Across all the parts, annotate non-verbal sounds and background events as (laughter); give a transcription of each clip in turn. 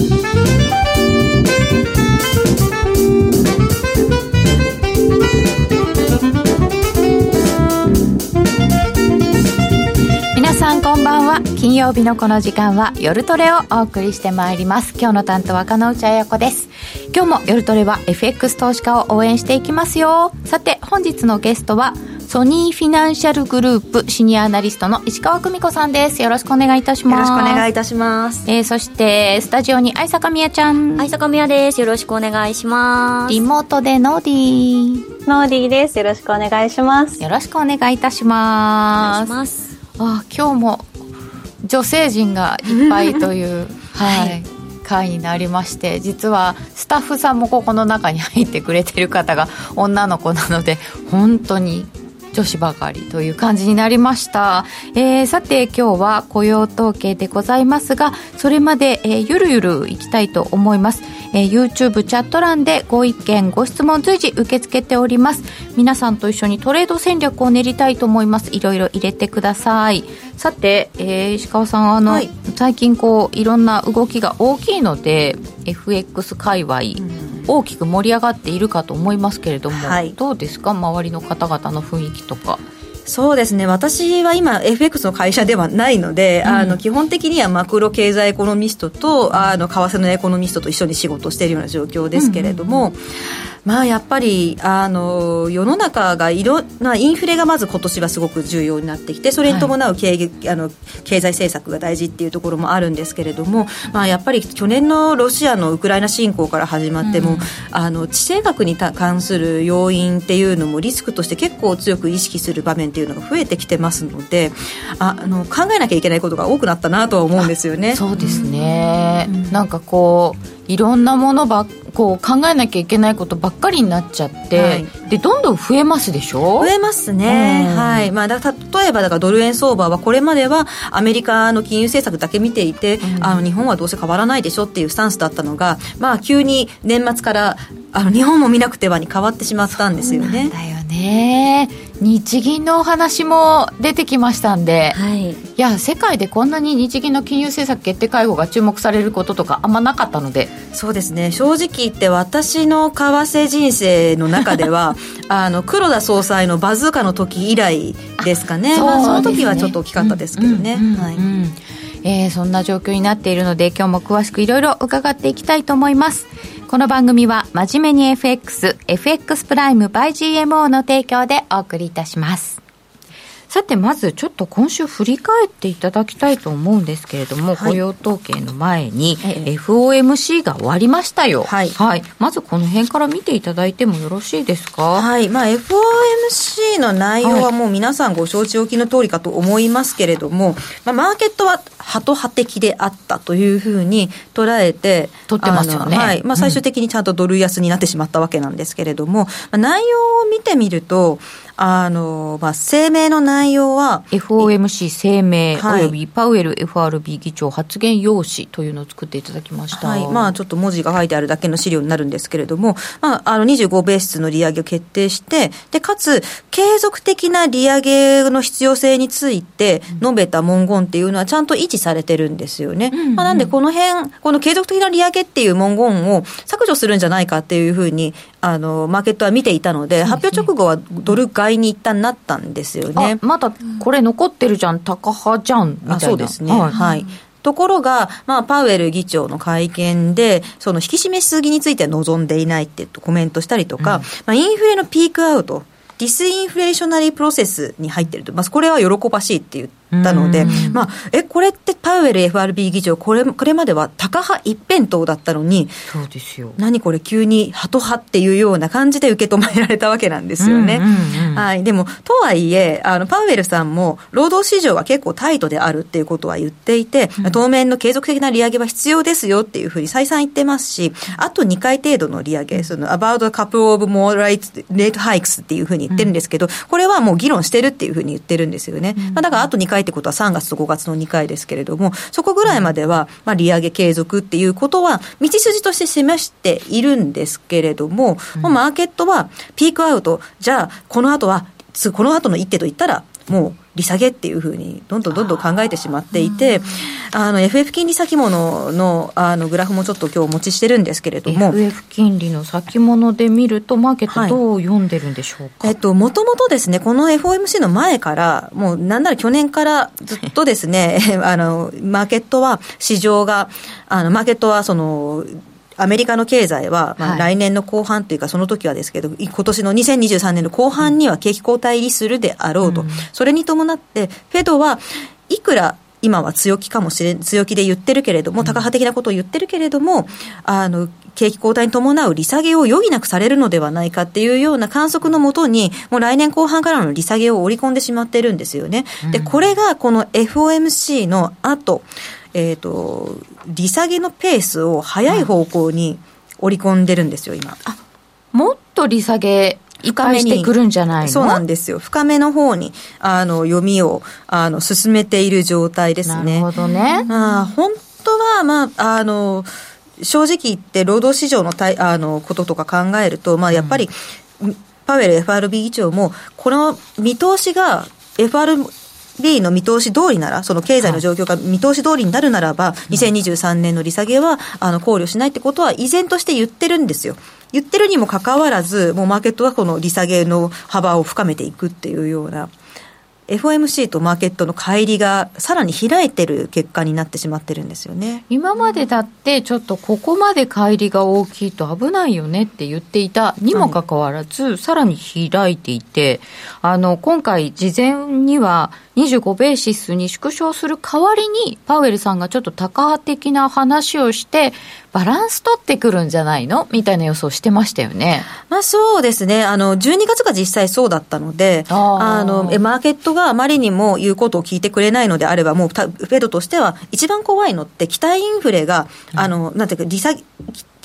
皆さんこんばんは。金曜日のこの時間は夜トレをお送りしてまいります。今日の担当は金内彩子です。今日も夜トレは FX 投資家を応援していきますよ。さて本日のゲストはソニーフィナンシャルグループシニアアナリストの石川久美子さんです。よろしくお願いいたします。よろしくお願いいたします。えー、そしてスタジオに愛坂みやちゃん。愛坂みやです。よろしくお願いします。リモートでノーディー。ノーディーです。よろしくお願いします。よろしくお願いいたします。あ今日も女性陣がいっぱいという (laughs) はい、はい回になりまして実はスタッフさんもここの中に入ってくれてる方が女の子なので本当に女子ばかりという感じになりました、えー、さて今日は雇用統計でございますがそれまで、えー、ゆるゆるいきたいと思います。えー、YouTube チャット欄でご意見ご質問随時受け付けております。皆さんと一緒にトレード戦略を練りたいと思います。いろいろ入れてください。さて、えー、石川さんあの、はい、最近こういろんな動きが大きいので FX 界隈、大きく盛り上がっているかと思いますけれども、はい、どうですか？周りの方々の雰囲気とか。そうですね。私は今 FX の会社ではないので、うん、あの基本的にはマクロ経済エコノミストとあの為替のエコノミストと一緒に仕事しているような状況ですけれども、うんうんうんまあやっぱりあの世の中がいろんなインフレがまず今年はすごく重要になってきてそれに伴う経,、はい、あの経済政策が大事っていうところもあるんですけれども、まあ、やっぱり去年のロシアのウクライナ侵攻から始まっても、うん、あの地政学に関する要因っていうのもリスクとして結構強く意識する場面っていうのが増えてきてますのでああの考えなきゃいけないことが多くなったなとは思うんですよね。そうですね、うん、なんかこういろんなものばこう考えなきゃいけないことばっかりになっちゃって、はい、でどんどん増えますでしょ？増えますね、うん、はい。まあ、だ例えばだからドル円相場はこれまではアメリカの金融政策だけ見ていて、うん、あの日本はどうせ変わらないでしょっていうスタンスだったのが、まあ、急に年末からあの日本も見なくてはに変わってしまったんですよね。だよね日銀のお話も出てきましたんで、はい、いや世界でこんなに日銀の金融政策決定会合が注目されることとかあんまなかったので。そうですね。正直言って私の為替人生の中では (laughs) あの黒田総裁のバズーカの時以来ですかね。そ、ね、まあ、その時はちょっと大きかったですけどね。はい。えー、そんな状況になっているので今日も詳しくいろいろ伺っていきたいと思いますこの番組は真面目に FX、FX プライム by GMO の提供でお送りいたします。さて、まずちょっと今週振り返っていただきたいと思うんですけれども、はい、雇用統計の前に、FOMC が終わりましたよ。はい、はい。まずこの辺から見ていただいてもよろしいですか？はい。まあ、FOMC の内容はもう皆さんご承知おきの通りかと思いますけれども、まあ、マーケットはハト派的であったというふうに捉えて、取ってますよね。はい。まあ、最終的にちゃんとドル安になってしまったわけなんですけれども、まあ、内容を見てみると、あの、まあ、声明の内容は、FOMC 声明、はい、およびパウエル FRB 議長発言用紙というのを作っていただきました。はい。まあ、ちょっと文字が書いてあるだけの資料になるんですけれども、まあ、あの、25ベースの利上げを決定して、で、かつ、継続的な利上げの必要性について述べた文言っていうのはちゃんと維持されてるんですよね。うんうん、まあ、なんで、この辺、この継続的な利上げっていう文言を削除するんじゃないかっていうふうに、あの、マーケットは見ていたので、発表直後はドル買いに一旦なったんですよね。まだこれ残ってるじゃん、タカ派じゃん、みたいな。そうですね。はい、はいところが、まあ、パウエル議長の会見で、その引き締めしすぎについては望んでいないってコメントしたりとか、うん、まあ、インフレのピークアウト、 disinflationary process に入ってると、まあ、これは喜ばしいって言ったので、まあ、え、これってパウエル FRB 議長、これ、これまではタカ派一辺倒だったのに、そうですよ。何これ急にハト派っていうような感じで受け止められたわけなんですよね。はい。でも、とはいえ、あの、パウエルさんも、労働市場は結構タイトであるっていうことは言っていて、うん、当面の継続的な利上げは必要ですよっていうふうに再三言ってますし、あと2回程度の利上げ、その、about a couple of more rate hikes っていうふうに言ってるんですけど、うん、これはもう議論してるっていうふうに言ってるんですよね。まあ、だからあと2回ってことは3月と5月の2回ですけれども、そこぐらいまでは、まあ、利上げ継続っていうことは、道筋として示しているんですけれども、もうマーケットはピークアウト、じゃあ、この後は、この後の一手といったら、もう利下げっていうふうにどんどんどんどん考えてしまっていてあの FF 金利先物のあのグラフもちょっと今日お持ちしてるんですけれども FF 金利の先物で見るとマーケットどう読んでるんでしょうか、はい、えっともともとですねこの FOMC の前からもうなんなら去年からずっとですね (laughs) あのマーケットは市場があのマーケットはそのアメリカの経済は、まあ、来年の後半というか、その時はですけど、今年の2023年の後半には景気後退するであろうと、うん、それに伴って、フェドはいくら今は強気かもしれ強気で言ってるけれども、高派的なことを言ってるけれども、あの、景気後退に伴う利下げを余儀なくされるのではないかっていうような観測のもとに、もう来年後半からの利下げを織り込んでしまってるんですよね。で、これがこの FOMC の後、えっ、ー、と、利下げのペースを早い方向に織り込んでるんですよ、今。あ、もっと利下げ深めしてくるんじゃないそうなんですよ。深めの方に、あの、読みを、あの、進めている状態ですね。なるほどね。まあ、本当は、まあ、あの、正直言って労働市場のたいあのこととか考えると、まあ、やっぱり、うん、パウエル FRB 議長も、この見通しが FR B の見通し通りなら、その経済の状況が見通し通りになるならば、2023年の利下げはあの考慮しないってことは、依然として言ってるんですよ。言ってるにもかかわらず、もうマーケットはこの利下げの幅を深めていくっていうような。FOMC とマーケットの乖離がさらに開いてる結果になってしまってるんですよね今までだってちょっとここまで乖離が大きいと危ないよねって言っていたにもかかわらず、はい、さらに開いていてあの今回事前には25ベーシスに縮小する代わりにパウエルさんがちょっと高派的な話をしてバランス取ってくるんじゃないの？みたいな予想してましたよね。まあそうですね。あの、12月が実際そうだったので、あの、マーケットがあまりにも言うことを聞いてくれないのであれば、もうフェドとしては一番怖いのって期待インフレが、あの、なんていうか、利下げ、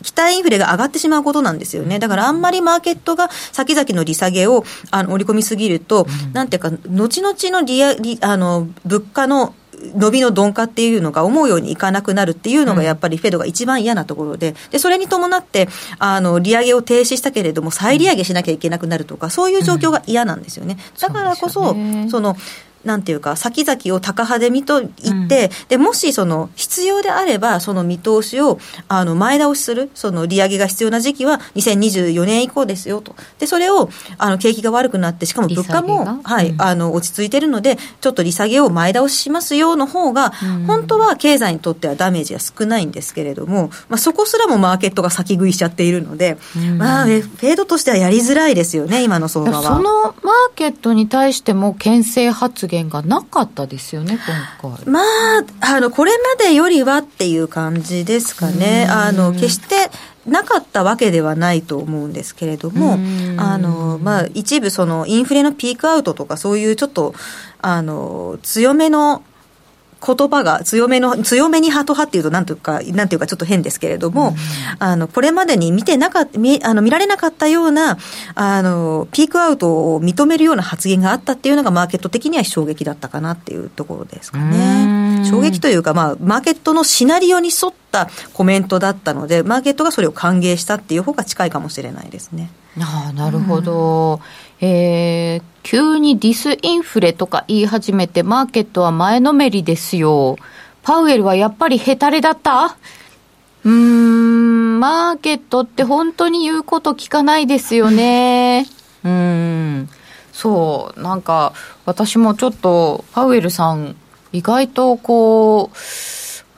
期待インフレが上がってしまうことなんですよね。だからあんまりマーケットが先々の利下げをあの織り込みすぎると、うん、なんていうか、後々の利あの物価の伸びの鈍化っていうのが思うようにいかなくなるっていうのがやっぱりフェドが一番嫌なところで、で、それに伴って、あの、利上げを停止したけれども、再利上げしなきゃいけなくなるとか、そういう状況が嫌なんですよね。だからこそ、その、なんていうか、先々を高派で見といって、うん、でもしその必要であれば、その見通しをあの前倒しする、その利上げが必要な時期は2024年以降ですよと、でそれをあの景気が悪くなって、しかも物価も、はい、あの落ち着いてるので、ちょっと利下げを前倒ししますよの方が、うん、本当は経済にとってはダメージは少ないんですけれども、まあ、そこすらもマーケットが先食いしちゃっているので、うん、まあ、フェードとしてはやりづらいですよね、今の相場は。そのマーケットに対しても、牽制発言言がなかったですよね、今回。まあ、あの、これまでよりはっていう感じですかね。あの、決してなかったわけではないと思うんですけれども、あの、まあ、一部そのインフレのピークアウトとかそういうちょっと、あの、強めの言葉が強めの、強めにハト派っていうと、なんというか、なんていうかちょっと変ですけれども、うん、あの、これまでに見てなかった、見、あの、見られなかったような、あの、ピークアウトを認めるような発言があったっていうのが、マーケット的には衝撃だったかなっていうところですかね。衝撃というか、まあ、マーケットのシナリオに沿ったコメントだったので、マーケットがそれを歓迎したっていう方が近いかもしれないですね。ああ、なるほど。えー、急にディスインフレとか言い始めて、マーケットは前のめりですよ。パウエルはやっぱりヘタレだった？うーん、マーケットって本当に言うこと聞かないですよね。うん。そう、なんか、私もちょっと、パウエルさん、意外とこう、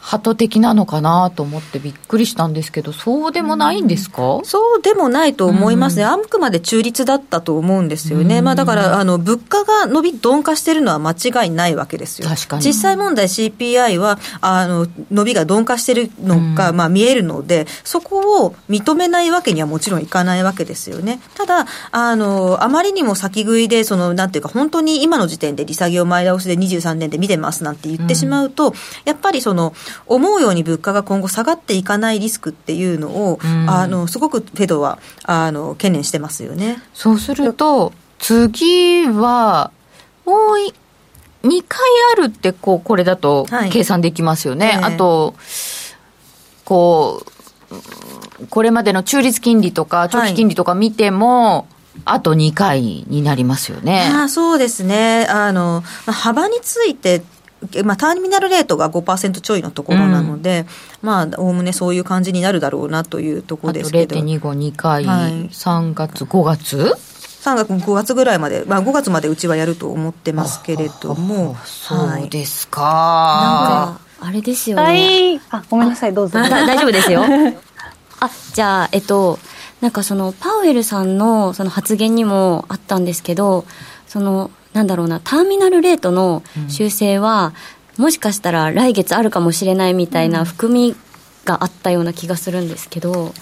鳩的なのかなと思ってびっくりしたんですけど、そうでもないんですか、うん、そうでもないと思いますね、あくまで中立だったと思うんですよね、まあ、だからあの物価が伸び鈍化してるのは間違いないわけですよ。確かに。実際問題 CPI はあの伸びが鈍化してるのが、まあ、見えるので、そこを認めないわけにはもちろんいかないわけですよね。ただ、あのあまりにも先食いで、そのなんていうか、本当に今の時点で利下げを前倒しで23年で見てますなんて言ってしまうと、やっぱりその、思うように物価が今後下がっていかないリスクっていうのを、うん、あのすごくフェドはあの懸念してますよね。そうすると次はもう2回あるってこうこれだと計算できますよね。はいえー、あとこうこれまでの中立金利とか長期金利とか見ても、はいあと2回になりますよね。あそうですね。あの、幅について、まあ、ターミナルレートが5%ちょいのところなので、うん、まあ、おおむねそういう感じになるだろうなというところですけど。0.252回、はい、3月、5月？3月、5月ぐらいまで、まあ、5月までうちはやると思ってますけれども。そうですか。なんか、あれですよね。あ、ごめんなさい、どうぞ。大丈夫ですよ。あ、じゃあ、えっと、なんかその、パウエルさんのその発言にもあったんですけど、その、なんだろうな、ターミナルレートの修正は、うん、もしかしたら来月あるかもしれないみたいな含みがあったような気がするんですけど、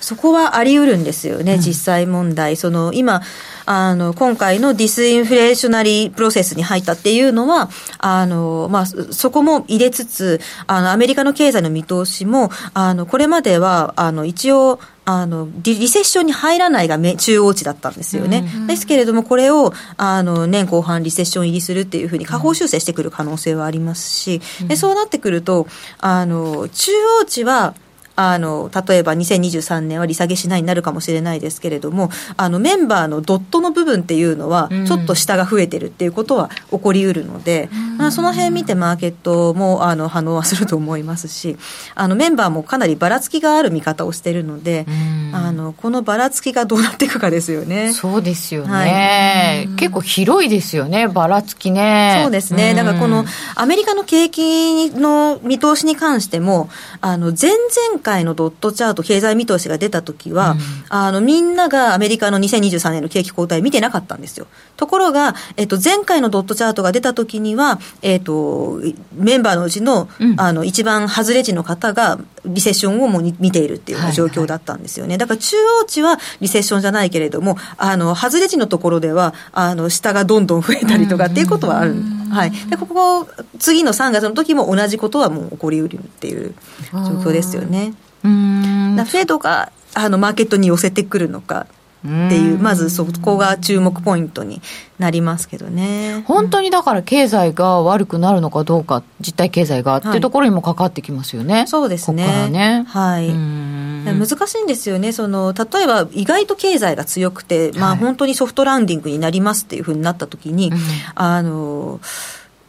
そこはあり得るんですよね、うん、実際問題。その今あの今回の disinflationary process に入ったっていうのは、あのまあ、そこも入れつつ、あのアメリカの経済の見通しも、あのこれまではあの一応、あのリセッションに入らないが中央値だったんですよね、うん、ですけれども、これをあの年後半、リセッション入りするっていうふうに下方修正してくる可能性はありますし、うん、でそうなってくると、あの中央値はあの例えば2023年は利下げしないになるかもしれないですけれどもあのメンバーのドットの部分っていうのはちょっと下が増えてるっていうことは起こりうるので、まあ、その辺見てマーケットもあの反応はすると思いますしあのメンバーもかなりばらつきがある見方をしてるのであのこのばらつきがどうなっていくかですよね。そうですよね、はい、結構広いですよねばらつきね。そうですね。だからこのアメリカの景気の見通しに関してもあの前々回のドットチャート、経済見通しが出たときは、うん、あの、みんながアメリカの2023年の景気後退見てなかったんですよ。ところが、えっと、前回のドットチャートが出たときには、えっと、メンバーのうちの、うん、あの、一番外れ値の方が、リセッションをもう見ているっていう状況だったんですよね。はいはい、だから中央値はリセッションじゃないけれども、あの、外れ値のところでは、あの、下がどんどん増えたりとかっていうことはある。はい。で、ここ、次の3月の時も同じことはもう起こりうるっていう状況ですよね。うんフェードがあのマーケットに寄せてくるのかっていう、まずそこが注目ポイントになりますけどね。本当にだから経済が悪くなるのかどうか、実体経済がっていうところにもかかってきますよね。はい、そうですね。ここねはい。難しいんですよね。その、例えば意外と経済が強くて、まあ本当にソフトランディングになりますっていうふうになった時に、はい、あの、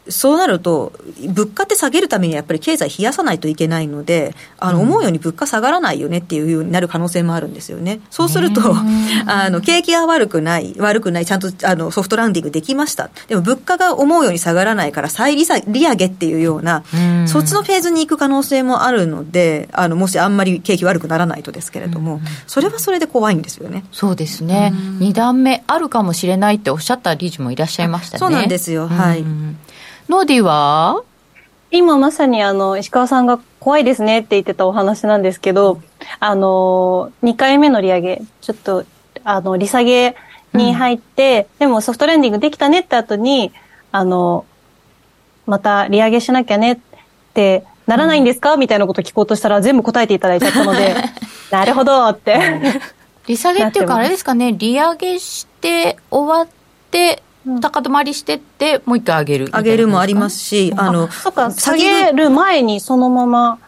そうなると、物価って下げるためにはやっぱり経済冷やさないといけないので、あの思うように物価下がらないよねっていうようになる可能性もあるんですよね。そうすると、(laughs) あの景気が悪くない、悪くない、ちゃんとあのソフトランディングできました。でも物価が思うように下がらないから再利利上げっていうような、そっちのフェーズに行く可能性もあるので、あのもしあんまり景気悪くならないとですけれども、それはそれで怖いんですよね。そうですね。2段目あるかもしれないっておっしゃった理事もいらっしゃいましたね。そうなんですよ。はい。ノーディは？今まさにあの、石川さんが怖いですねって言ってたお話なんですけど、あの、2回目の利上げ、ちょっと、あの、利下げに入って、うん、でもソフトレンディングできたねって後に、あの、また利上げしなきゃねってならないんですか、うん、みたいなこと聞こうとしたら全部答えていただいちゃったので、(laughs) なるほどって。利下げっていうかあれですかね、利上げして終わって、高止まりしてって、もう一回上げる上げるもありますし、あの、そっか、下げる前にそのまま、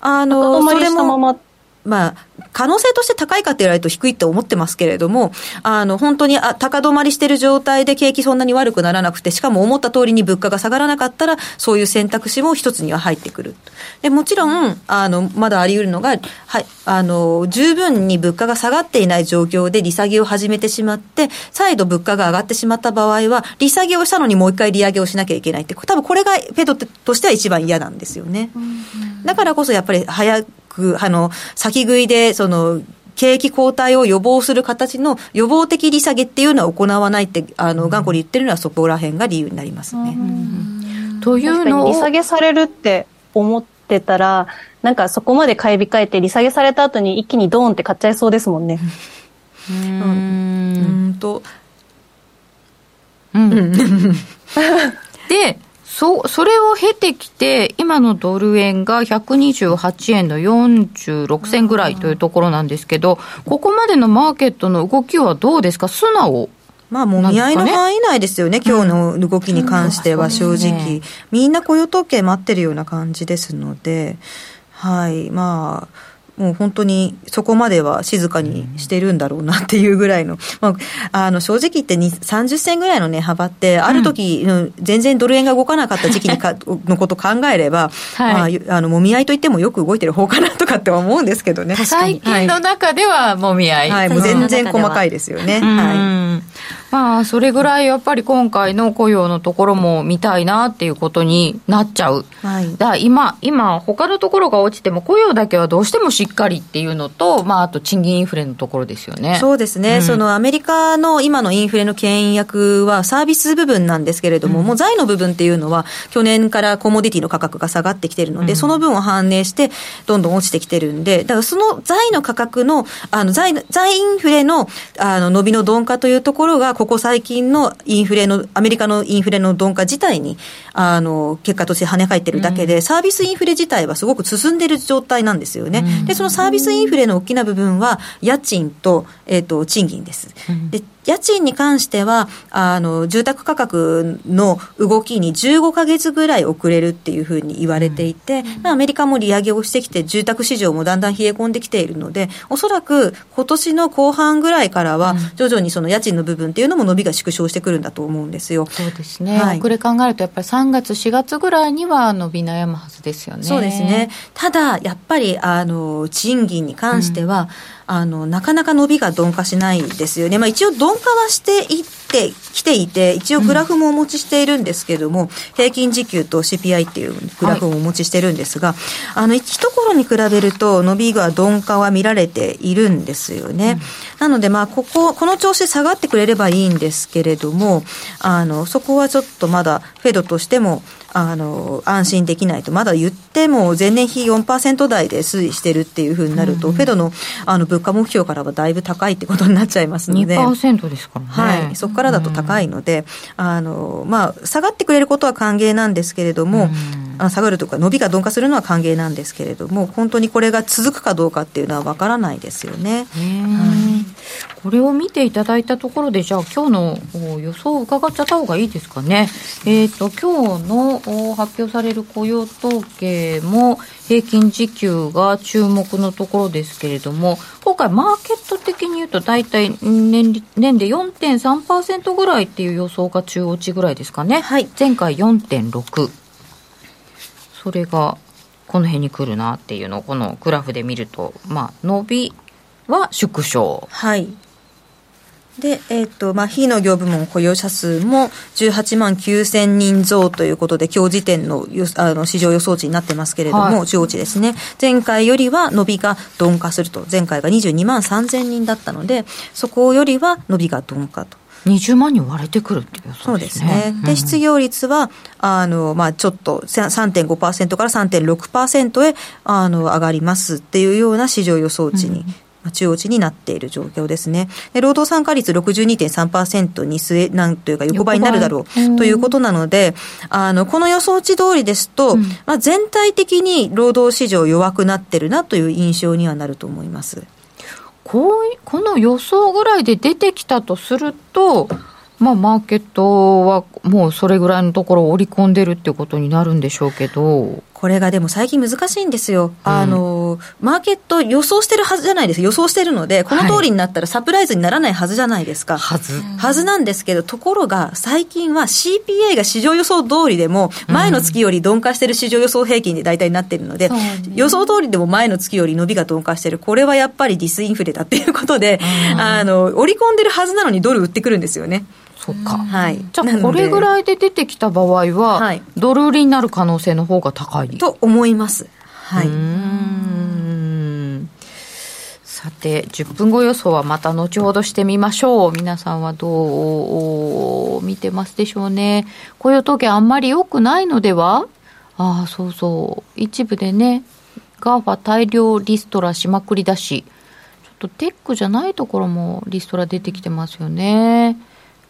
あの、それも、まあ、可能性として高いかって言われると低いと思ってますけれども、あの、本当にあ高止まりしてる状態で景気そんなに悪くならなくて、しかも思った通りに物価が下がらなかったら、そういう選択肢も一つには入ってくる。で、もちろん、あの、まだあり得るのが、はい、あの、十分に物価が下がっていない状況で利下げを始めてしまって、再度物価が上がってしまった場合は、利下げをしたのにもう一回利上げをしなきゃいけないって、多分これがフェドとしては一番嫌なんですよね。だからこそやっぱり早く、あの、先食いで、その、景気後退を予防する形の予防的利下げっていうのは行わないって、あの、頑固に言ってるのはそこら辺が理由になりますね。というのを。利下げされるって思ってたら、なんかそこまで買い控えて利下げされた後に一気にドーンって買っちゃいそうですもんね。うん。うんと。うん。(laughs) で、そ、それを経てきて、今のドル円が128円の46銭ぐらいというところなんですけど、ここまでのマーケットの動きはどうですか？素直まあ、もみ合いの範囲内ですよね、今日の動きに関しては正直、みんな雇用統計待ってるような感じですので、はい、まあ、もう本当にそこまでは静かにしてるんだろうなっていうぐらいの、まあ、あの正直言って30銭ぐらいの値幅って、ある時、うん、全然ドル円が動かなかった時期にか (laughs) のこと考えれば、はい、まあ、あのもみ合いといってもよく動いてる方かなとかって思うんですけどね。最近の中ではもみ合い。はい、もう全然細かいですよね。はい。まあ、それぐらいやっぱり今回の雇用のところも見たいなっていうことになっちゃう。はい、だ今、今、他のところが落ちても雇用だけはどうしてもしっかりっていうのと、まあ、あと賃金インフレのところですよね。そうですね。うん、そのアメリカの今のインフレの牽引役はサービス部分なんですけれども、うん、もう財の部分っていうのは去年からコモディティの価格が下がってきてるので、うん、その分を反映してどんどん落ちてきてるんで、だからその財の価格の、あの財、財インフレのあの伸びの鈍化というところが、ここ最近のインフレの、アメリカのインフレの鈍化自体に、あの、結果として跳ね返ってるだけで、うん、サービスインフレ自体はすごく進んでる状態なんですよね。うん、で、そのサービスインフレの大きな部分は、家賃と、えっ、ー、と、賃金です。うん、で家賃に関しては、あの、住宅価格の動きに15か月ぐらい遅れるっていうふうに言われていて、うん、アメリカも利上げをしてきて、住宅市場もだんだん冷え込んできているので、おそらく今年の後半ぐらいからは、徐々にその家賃の部分っていうのも伸びが縮小してくるんだと思うんですよ。そうですね。はい、遅れ考えると、やっぱり3月、4月ぐらいには伸び悩むはずですよね。そうですね。ただ、やっぱり、あの、賃金に関しては、うんあの、なかなか伸びが鈍化しないですよね。まあ一応鈍化はしていってきていて、一応グラフもお持ちしているんですけども、うん、平均時給と CPI っていうグラフをお持ちしてるんですが、はい、あの、一頃に比べると伸びが鈍化は見られているんですよね。うん、なのでまあここ、この調子下がってくれればいいんですけれども、あの、そこはちょっとまだフェドとしても、あの、安心できないと、まだ言っても前年比4%台で推移してるっていうふうになると、うん、フェドのあの物価目標からはだいぶ高いってことになっちゃいますので。2%ですからね。はい。そこからだと高いので、うん、あの、まあ、下がってくれることは歓迎なんですけれども、うん、下がるとか伸びが鈍化するのは歓迎なんですけれども、本当にこれが続くかどうかっていうのはわからないですよね。はいこれを見ていただいたところで、じゃあ今日の予想を伺っちゃった方がいいですかね。えっ、ー、と、今日の発表される雇用統計も平均時給が注目のところですけれども、今回マーケット的に言うと大体年年で4.3%ぐらいっていう予想が中落ちぐらいですかね。はい。前回4.6。それがこの辺に来るなっていうのをこのグラフで見ると、まあ、伸びは縮小。はい。で、えっ、ー、と、まあ、非農業部門雇用者数も18万9000人増ということで、今日時点のあの市場予想値になってますけれども、はい、中央値ですね。前回よりは伸びが鈍化すると。前回が22万3000人だったので、そこよりは伸びが鈍化と。20万人割れてくるっていうそうですね。で、失業率は、あの、まあ、ちょっと3.5%から3.6%へ、あの、上がりますっていうような市場予想値に中央値になっている状況ですね。で労働参加率62.3%に据え、なんというか横ばいになるだろうということなので、あの、この予想値通りですと、うん、まあ、全体的に労働市場弱くなってるなという印象にはなると思います。こうこの予想ぐらいで出てきたとすると、まあ、マーケットはもうそれぐらいのところを織り込んでるってことになるんでしょうけど。これがでも最近難しいんですよ。うん、あの、マーケット予想してるはずじゃないです。予想してるので、この通りになったらサプライズにならないはずじゃないですか。はず。はずなんですけど、ところが最近は CPI が市場予想通りでも、前の月より鈍化してる市場予想平均で大体なってるので、うん、予想通りでも前の月より伸びが鈍化してる。これはやっぱりディスインフレだっていうことで、うん、あの、織り込んでるはずなのにドル売ってくるんですよね。そっか。はい。じゃあ、これぐらいで出てきた場合は、はい、ドル売りになる可能性の方が高い？と思います。はい。さて、10分後予想はまた後ほどしてみましょう。皆さんはどう見てますでしょうね。雇用統計あんまり良くないのでは？ああ、そうそう。一部でね、 GAFA 大量リストラしまくりだし、ちょっとテックじゃないところもリストラ出てきてますよね。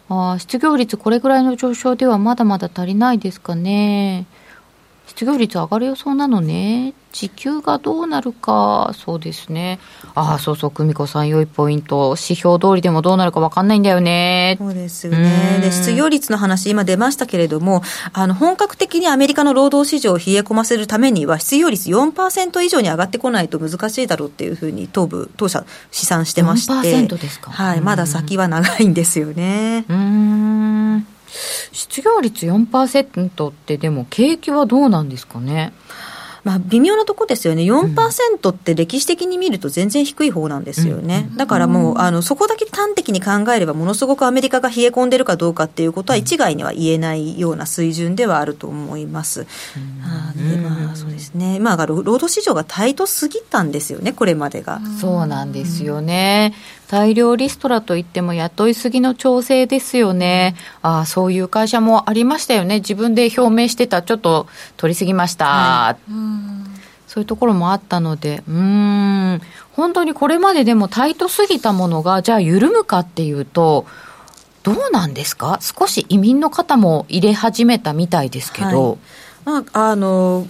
あ失業率これぐらいの上昇ではまだまだ足りないですかね。失業率上がる予想なのね。時給がどうなるか、そうですね。ああ、そうそう、久美子さん、良いポイント。指標通りでもどうなるか分かんないんだよね。そうですよね。で、失業率の話、今出ましたけれども、あの、本格的にアメリカの労働市場を冷え込ませるためには、失業率4%以上に上がってこないと難しいだろうっていうふうに、東部、当社、試算してまして。4%ですかはい。まだ先は長いんですよね。うん。失業率4%ってでも景気はどうなんですかね？まあ、微妙なとこですよね、4%って歴史的に見ると全然低い方なんですよね、だからもうあの、そこだけ端的に考えれば、ものすごくアメリカが冷え込んでるかどうかっていうことは、一概には言えないような水準ではあると思います。でまあ、そうですね、今が労働市場がタイトすぎたんですよね、これまでが。そうなんですよね。大量リストラといっても雇いすぎの調整ですよね。ああ、そういう会社もありましたよね。自分で表明してた、ちょっと取りすぎました。はいそういうところもあったので、うん、本当にこれまででもタイトすぎたものが、じゃあ緩むかっていうと、どうなんですか？少し移民の方も入れ始めたみたいですけど。はい、まあ、あの、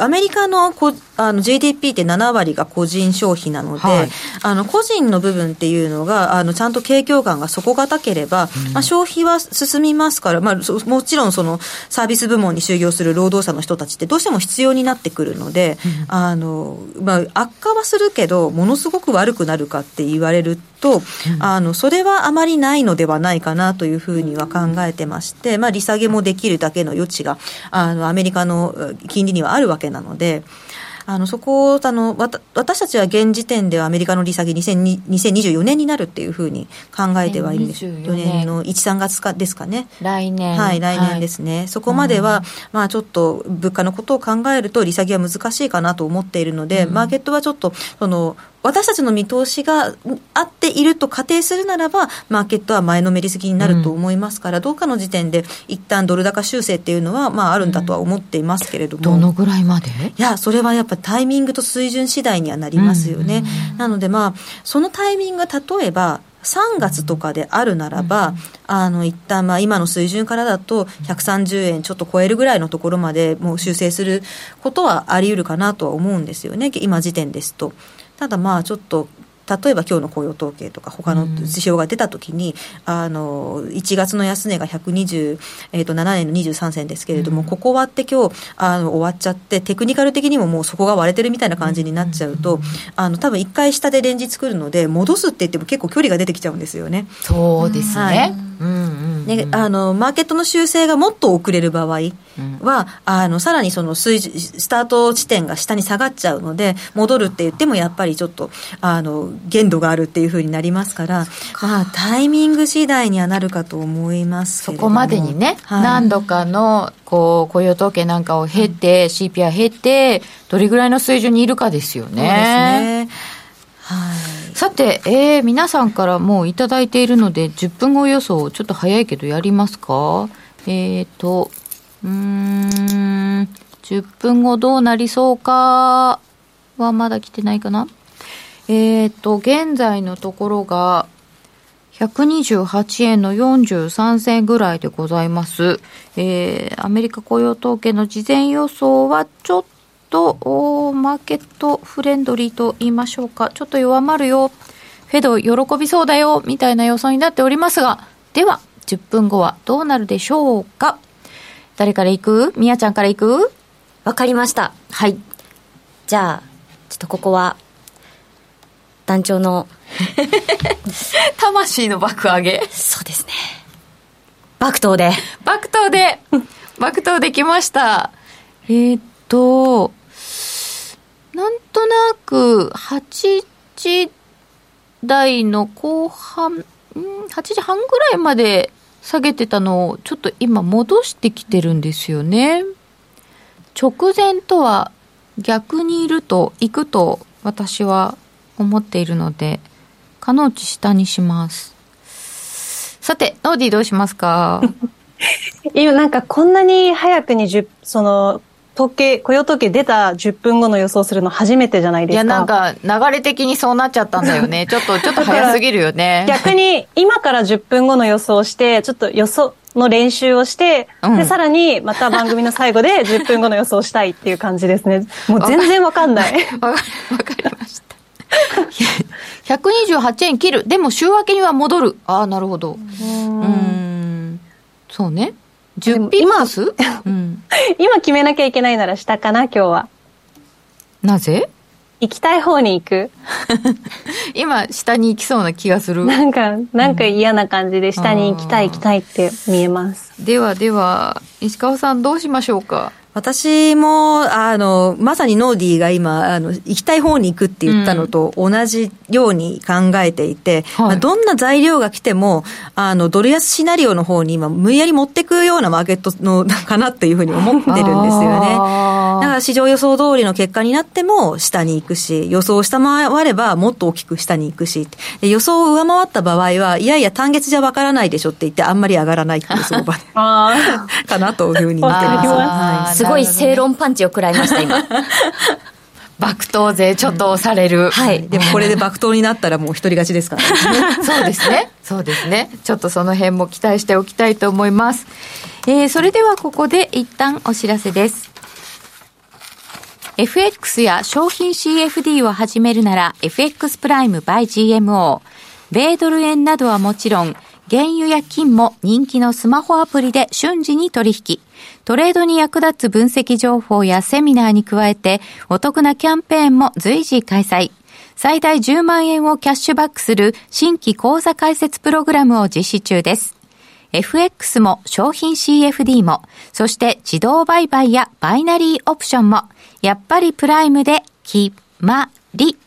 アメリカのこあの GDP って7割が個人消費なので、はい、あの個人の部分っていうのがあのちゃんと景況感が底堅ければ、うん、まあ、消費は進みますから、まあ、もちろんそのサービス部門に就業する労働者の人たちってどうしても必要になってくるので、うん、あのまあ、悪化はするけどものすごく悪くなるかって言われると、うん、あのそれはあまりないのではないかなというふうには考えてまして、まあ、利下げもできるだけの余地があのアメリカの金利にはあるわけなので。あのそこをあの私たちは現時点ではアメリカの利下げ2024年になるっていうふうに考えてはいるんです。4年。の1、3月かですかね。来年。はい来年ですね、はい、そこまでは、まあちょっと物価のことを考えると利下げは難しいかなと思っているので、うん、マーケットはちょっとその私たちの見通しが合っていると仮定するならば、マーケットは前のめりすぎになると思いますから、うん、どうかの時点で一旦ドル高修正っていうのは、まあ、あるんだとは思っていますけれども、どのぐらいまで？いや、それはやっぱタイミングと水準次第にはなりますよね。うん、なので、まあ、そのタイミングが例えば、3月とかであるならば、うん、あの一旦まあ今の水準からだと130円ちょっと超えるぐらいのところまでもう修正することはあり得るかなとは思うんですよね、今時点ですと。ただまあちょっと例えば今日の雇用統計とか他の指標が出たときに、うん、あの1月の安値が127、えー、と7年の23銭ですけれども、うん、ここ割って今日あの終わっちゃってテクニカル的にももうそこが割れてるみたいな感じになっちゃうと、うん、あの多分1回下でレンジ作るので戻すって言っても結構距離が出てきちゃうんですよね。そうですね、はいね、あのマーケットの修正がもっと遅れる場合は、うん、あのさらにその水スタート地点が下に下がっちゃうので戻るって言ってもやっぱりちょっとあの限度があるっていうふうになりますから、まあ、タイミング次第にはなるかと思いますそこまでにね、はい、何度かのこう雇用統計なんかを経て、うん、CPI 経てどれぐらいの水準にいるかですよね。そうですね。はい、さて、えー、皆さんからもういただいているので、10分後予想、ちょっと早いけどやりますか？えっ、ー、と、うん、10分後どうなりそうか？はまだ来てないかな？えっ、ー、と、現在のところが、128円の43銭ぐらいでございます。えー、アメリカ雇用統計の事前予想はちょっとマーケットフレンドリーと言いましょうか。ちょっと弱まるよ。フェド喜びそうだよ。みたいな予想になっておりますが、では、10分後はどうなるでしょうか。誰から行く？みやちゃんから行く？わかりました。はい。じゃあ、ちょっとここは、団長の (laughs) 魂の爆上げそうですね爆投で爆投で爆投できましたえー、っとなんとなく8時台の後半、8時半ぐらいまで下げてたのをちょっと今戻してきてるんですよね。直前とは逆にいると、行くと私は思っているので、かのうち下にします。さて、ノーディーどうしますか？(laughs) 今なんかこんなに早くに10その統計、雇用統計出た10分後の予想するの初めてじゃないですか。いや、なんか、流れ的にそうなっちゃったんだよね。(laughs) ちょっと、ちょっと早すぎるよね。逆に、今から10分後の予想して、ちょっと予想、の練習をして、うんで、さらにまた番組の最後で10分後の予想をしたいっていう感じですね。もう全然わかんない。わかりました。128円切る。でも週明けには戻る。ああ、なるほど。うーん。そうね。10ピップスうん。(laughs) 今決めなきゃいけないなら下かな、今日は。なぜ？行きたい方に行く。(laughs) 今、下に行きそうな気がする。なんか、なんか嫌な感じで下に行きたい行きたいって見えます。ではでは、石川さんどうしましょうか？私も、あの、まさにノーディーが今、あの、行きたい方に行くって言ったのと同じように考えていて、はい。まあ、どんな材料が来ても、あの、ドル安シナリオの方に今、無理やり持ってくようなマーケットの、かなっていうふうに思ってるんですよね。だから市場予想通りの結果になっても下に行くし、予想を下回ればもっと大きく下に行くし、で予想を上回った場合は、いやいや単月じゃわからないでしょって言ってあんまり上がらないっていう相場 (laughs) あ (laughs) かなというふうに見てます。ごい正論パンチを食らいました、今。(laughs) 爆投税ちょっと押される。はい。でもこれで爆投になったらもう独り勝ちですからね。(laughs) そうですね。そうですね。ちょっとその辺も期待しておきたいと思います。えー、それではここで一旦お知らせです。FX や商品 CFD を始めるなら FX プライム by GMO。米ドル円などはもちろん、原油や金も人気のスマホアプリで瞬時に取引。トレードに役立つ分析情報やセミナーに加えて、お得なキャンペーンも随時開催。最大10万円をキャッシュバックする新規講座開設プログラムを実施中です。FX も商品 CFD も、そして自動売買やバイナリーオプションも、やっぱりプライムで決まり。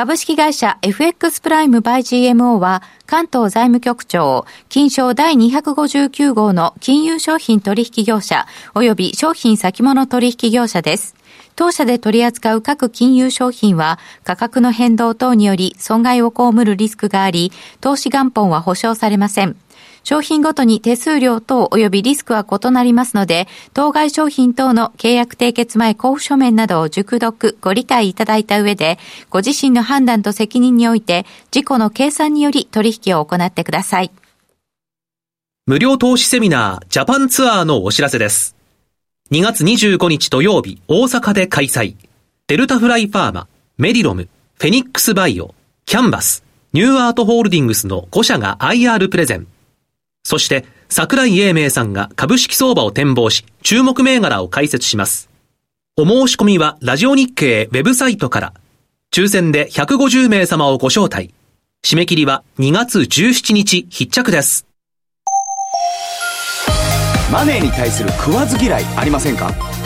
株式会社 FX プライムバイ GMO は関東財務局長金賞第259号の金融商品取引業者及び商品先物取引業者です。当社で取り扱う各金融商品は価格の変動等により損害を被るリスクがあり、投資元本は保証されません。商品ごとに手数料等及びリスクは異なりますので、当該商品等の契約締結前交付書面などを熟読、ご理解いただいた上で、ご自身の判断と責任において、自己の計算により取引を行ってください。無料投資セミナージャパンツアーのお知らせです。2月25日土曜日、大阪で開催。デルタフライファーマ、メディロム、フェニックスバイオ、キャンバス、ニューアートホールディングスの5社が IR プレゼン。そして、桜井英明さんが株式相場を展望し、注目銘柄を解説します。お申し込みは、ラジオ日経ウェブサイトから。抽選で150名様をご招待。締め切りは2月17日必着です。マネーに対する食わず嫌いありませんか？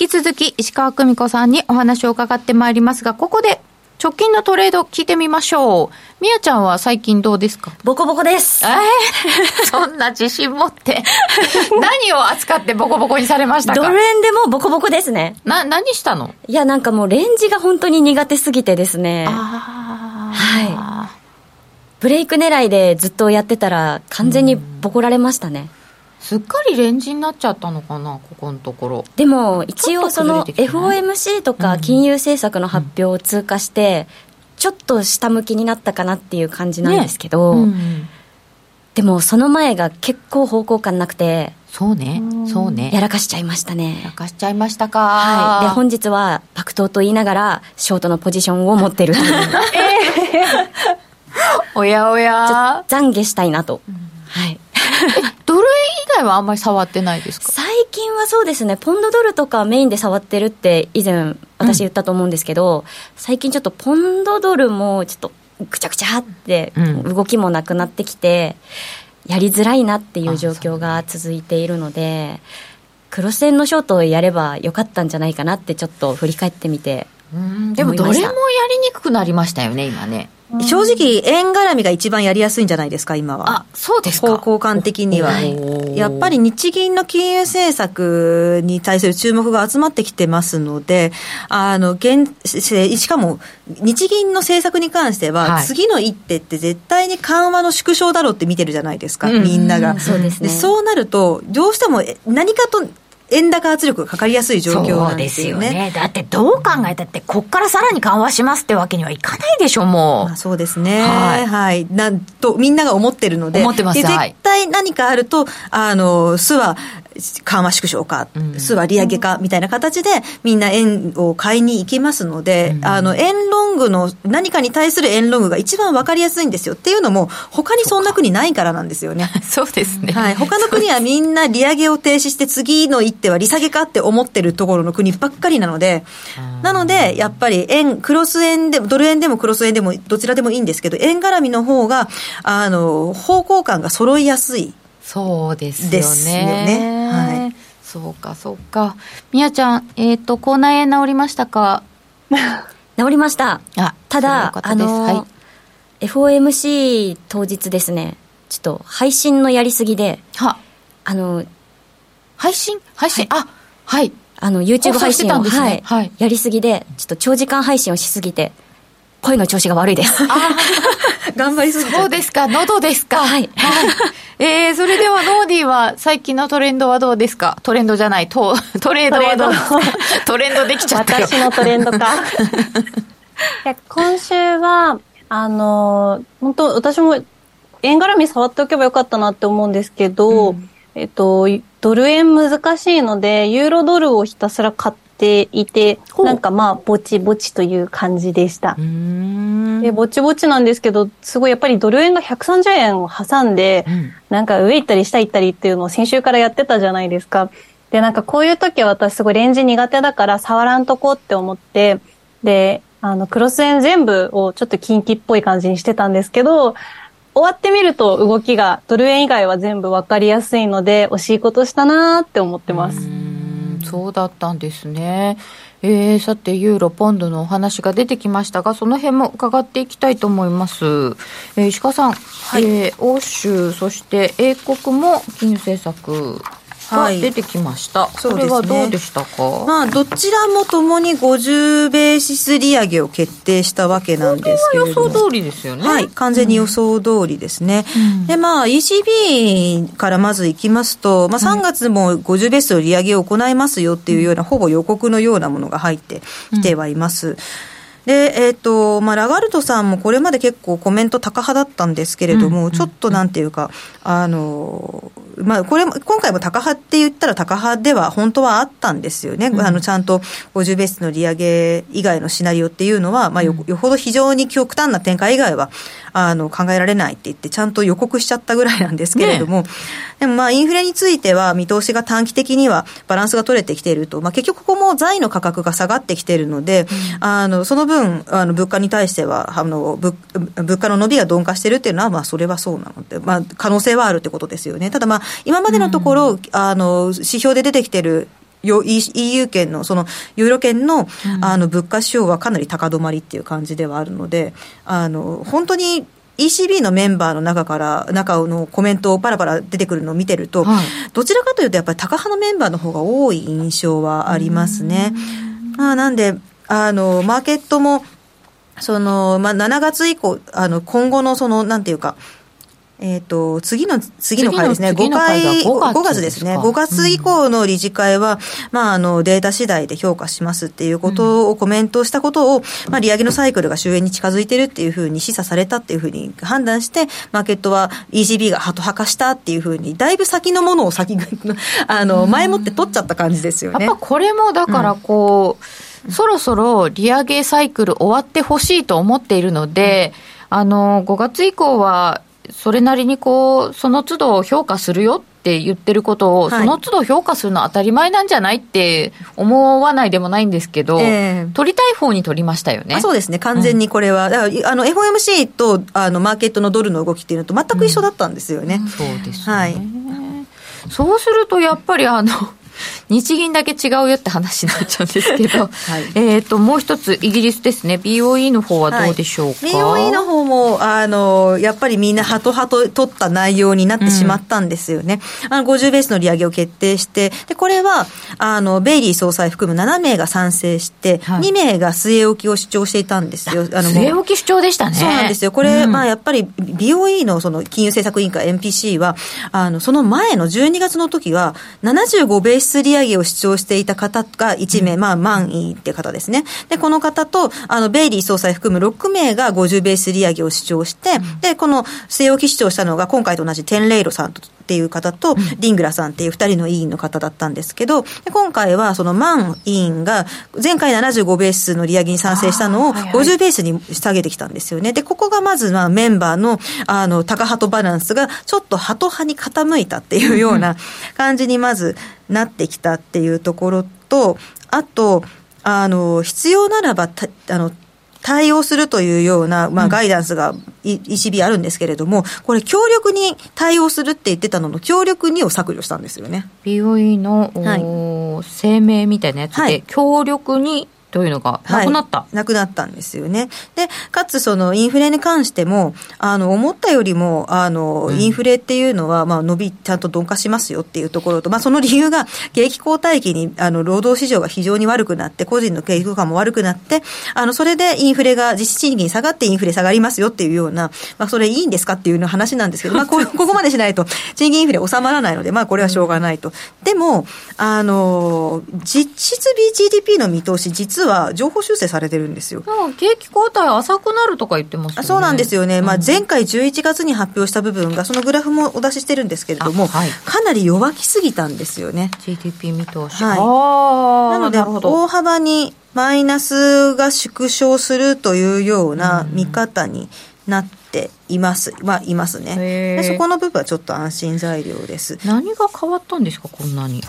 き続き石川久美子さんにお話を伺ってまいりますが、ここで直近のトレード聞いてみましょう。みやちゃんは最近どうですか？ボコボコです。え？ー、(laughs) そんな自信持って。(laughs) 何を扱ってボコボコにされましたか？ドル円でもボコボコですね。な、何したの？いや、なんかもうレンジが本当に苦手すぎてですね。あはい。ブレイク狙いでずっとやってたら完全にボコられましたね。すっかりレンジになっちゃったのかな、ここのところ。でも一応その FOMC とか金融政策の発表を通過して、ちょっと下向きになったかなっていう感じなんですけど、うんでもその前が結構方向感なくて、そうね、そうね。やらかしちゃいましたやねら。かしちゃいましたか。はい。で、本日は爆投と言いながら、ショートのポジションを持ってるという。(laughs) (laughs) おやおや。懺悔したいなと。はい。(laughs) ドル円以外はあんまり触ってないですか？最近はそうですね、ポンドドルとかメインで触ってるって以前私言ったと思うんですけど、最近ちょっとポンドドルもちょっとぐちゃぐちゃってうん。動きもなくなってきて、やりづらいなっていう状況が続いているので、クロス円のショートをやればよかったんじゃないかなってちょっと振り返ってみてでもどれもやりにくくなりましたよね今ね正直、円絡みが一番やりやすいんじゃないですか、今は。あ、そうですか。方向感的には。やっぱり日銀の金融政策に対する注目が集まってきてますので、あの、現、しかも、日銀の政策に関しては、はい、次の一手って絶対に緩和の縮小だろうって見てるじゃないですか、うん、みんなが。そうですね。そうなると、どうしても何かと円高圧力がかかりやすい状況なんですよね。よねだってどう考えたって、こっからさらに緩和しますってわけにはいかないでしょ、もう。まあ、そうですね。はい。はい、なんと、みんなが思ってるので。思ってます。絶対何かあると、あの、巣は、緩和縮小か、巣は利上げかみたいな形で、みんな円を買いに行きますので、うん、あの円ロングの何かに対する円ロングが一番分かりやすいんですよっていうのも、他にそんな国ないからなんですよね。(laughs) そうですね。はい。他の国はみんな利上げを停止して、次の一手は利下げかって思ってるところの国ばっかりなので、なので、やっぱり円、クロス円でも、ドル円でもクロス円でも、どちらでもいいんですけど、円絡みの方が、あの、方向感が揃いやすい。そうですよね。ですよね。はい。そうか、そうか。みやちゃん、えっ、ー、と、口内炎治りましたか？(laughs) 治りました。あ、ただ、あの、はい、FOMC 当日ですね、ちょっと配信のやりすぎで、はあの、配信？配信、はい、あ、はい。あの、YouTube 配信を、ね、はい、はい、やりすぎで、ちょっと長時間配信をしすぎて、声の調子が悪いです。(laughs) 頑張りすぎそうですか、喉ですか？はい。はい、えー、それではノーディーは最近のトレンドはどうですか？トレンドじゃない、ト (laughs) トレードはどうですか？トレンドできちゃった私のトレンドか。(laughs) いや今週は、あの、本当私も円絡み触っておけばよかったなって思うんですけど、うん、えっと、ドル円難しいので、ユーロドルをひたすら買っていて、なんかまあ、ぼちぼちという感じでした。で、ぼちぼちなんですけど、すごいやっぱりドル円が130円を挟んで、うん、なんか上行ったり下行ったりっていうのを先週からやってたじゃないですか。で、なんかこういう時は私すごいレンジ苦手だから触らんとこって思って、で、あの、クロス円全部をちょっと近畿っぽい感じにしてたんですけど、終わってみると動きがドル円以外は全部わかりやすいので、惜しいことしたなーって思ってます。そうだったんですね。えー、さて、ユーロ、ポンドのお話が出てきましたが、その辺も伺っていきたいと思います。えー、石川さん、はい、えー、欧州、そして英国も金融政策が出てきました、はい、それはどうでしたか、ね、まあ、どちらもともに50ベーシス利上げを決定したわけなんですけれども。予想通りですよね。はい完全に予想通りですね、うん、でまあ ECB からまずいきますと、まあ、3月も50ベースの利上げを行いますよっていうような、うん、ほぼ予告のようなものが入ってきてはいます、うんで、えっ、ー、と、まあ、ラガルドさんもこれまで結構コメント高派だったんですけれども、うん、ちょっとなんていうか、あの、まあ、これ、今回も高派って言ったら高派では本当はあったんですよね。うん、あの、ちゃんと50ベースの利上げ以外のシナリオっていうのは、まあよ、よほど非常に極端な展開以外は、あの、考えられないって言って、ちゃんと予告しちゃったぐらいなんですけれども、ね、でもまあ、インフレについては見通しが短期的にはバランスが取れてきていると、まあ、結局ここも財の価格が下がってきているので、うん、あの、その分、あの、物価に対しては、あの、物物価の伸びが鈍化しているっていうのは、まあ、それはそうなので、まあ、可能性はあるってことですよね。ただまあ、今までのところ、うん、あの、指標で出てきてる EU 圏の、そのユーロ圏の,、あの物価指標はかなり高止まりっていう感じではあるので、あの本当に ECB のメンバーの中から、中のコメントをパラパラ出てくるのを見てると、はい、どちらかというと、やっぱり高派のメンバーの方が多い印象はありますね。まあ、なんで、あの、マーケットも、その、まあ、7月以降、あの、今後のその、なんていうか、えっ、ー、と、次の、次の回ですね。5回、5, 5月ですね。5月以降の理事会は、うん、まあ、あの、データ次第で評価しますっていうことをコメントしたことを、まあ、利上げのサイクルが終焉に近づいてるっていうふうに示唆されたっていうふうに判断して、マーケットは ECB がハト派化したっていうふうに、だいぶ先のものを先、あの、前もって取っちゃった感じですよね。やっぱこれも、だからこう、うん、そろそろ利上げサイクル終わってほしいと思っているので、うん、あの、5月以降は、それなりにこう、その都度評価するよって言ってることを、その都度評価するのは当たり前なんじゃないって思わないでもないんですけど、えー、取りたい方に取りましたよね。そうですね、完全にこれは。うん、だからあの FOMC とあのマーケットのドルの動きっていうのと全く一緒だったんですよね。うん、そうですね。はい。そうするとやっぱりあの、日銀だけ違うよって話になっちゃうんですけど、はい、えっと、もう一つ、イギリスですね、BOE の方はどうでしょうか、はい、BOE の方も、あの、やっぱりみんなハトハト取った内容になってしまったんですよね。うん、あの、50ベースの利上げを決定して、で、これは、あの、ベイリー総裁含む7名が賛成して、はい、2名が据え置きを主張していたんですよ。あの、据え置き主張でしたね。そうなんですよ。これ、うん、まあ、やっぱり BOE のその金融政策委員会 MPC は、あの、その前の12月の時は、75ベース利上げを主張していた方が1名、うん、まあ、マンイーって方ですね。で、この方と、あの、ベイリー総裁含む6名が50ベース利上げを主張して、うん、で、この据え置き主張したのが、今回と同じテンレイロさんっていう方と、ディングラさんっていう2人の委員の方だったんですけど、今回はそのマン委員が、前回75ベースの利上げに賛成したのを50ベースに下げてきたんですよね。で、ここがまず、まあ、メンバーの、あの、高派とバランスが、ちょっとハト派に傾いたっていうような感じにまずなってきたっていうところと、あと、あの、必要ならば、あの、対応するというような、まあ、ガイダンスが ECB あるんですけれども、これ、強力に対応するって言ってたのの、強力にを削除したんですよね。BOE の、はい、声明みたいなやつで、はい、強力にというのがなくなった、はい、なくなったんですよね。で、かつそのインフレに関しても、あの、思ったよりも、あの、インフレっていうのは、まあ、伸び、ちゃんと鈍化しますよっていうところと、まあ、その理由が、景気後退期に、あの、労働市場が非常に悪くなって、個人の景気感も悪くなって、あの、それでインフレが、実質賃金下がってインフレ下がりますよっていうような、まあ、それいいんですかっていう話なんですけど、まあ、こここまでしないと、賃金インフレ収まらないので、まあ、これはしょうがないと。でも、あの、実質 BGDP の見通し、実は情報修正されてるんですよ。景気後退浅くなるとか言ってますよね。そうなんですよね。まあ、前回11月に発表した部分が、そのグラフもお出ししてるんですけれども、はい、かなり弱気すぎたんですよね。GDP 見通し。はい。なので、大幅にマイナスが縮小するというような見方になっています。まあ、いますね。そこの部分はちょっと安心材料です。何が変わったんですか、こんなに。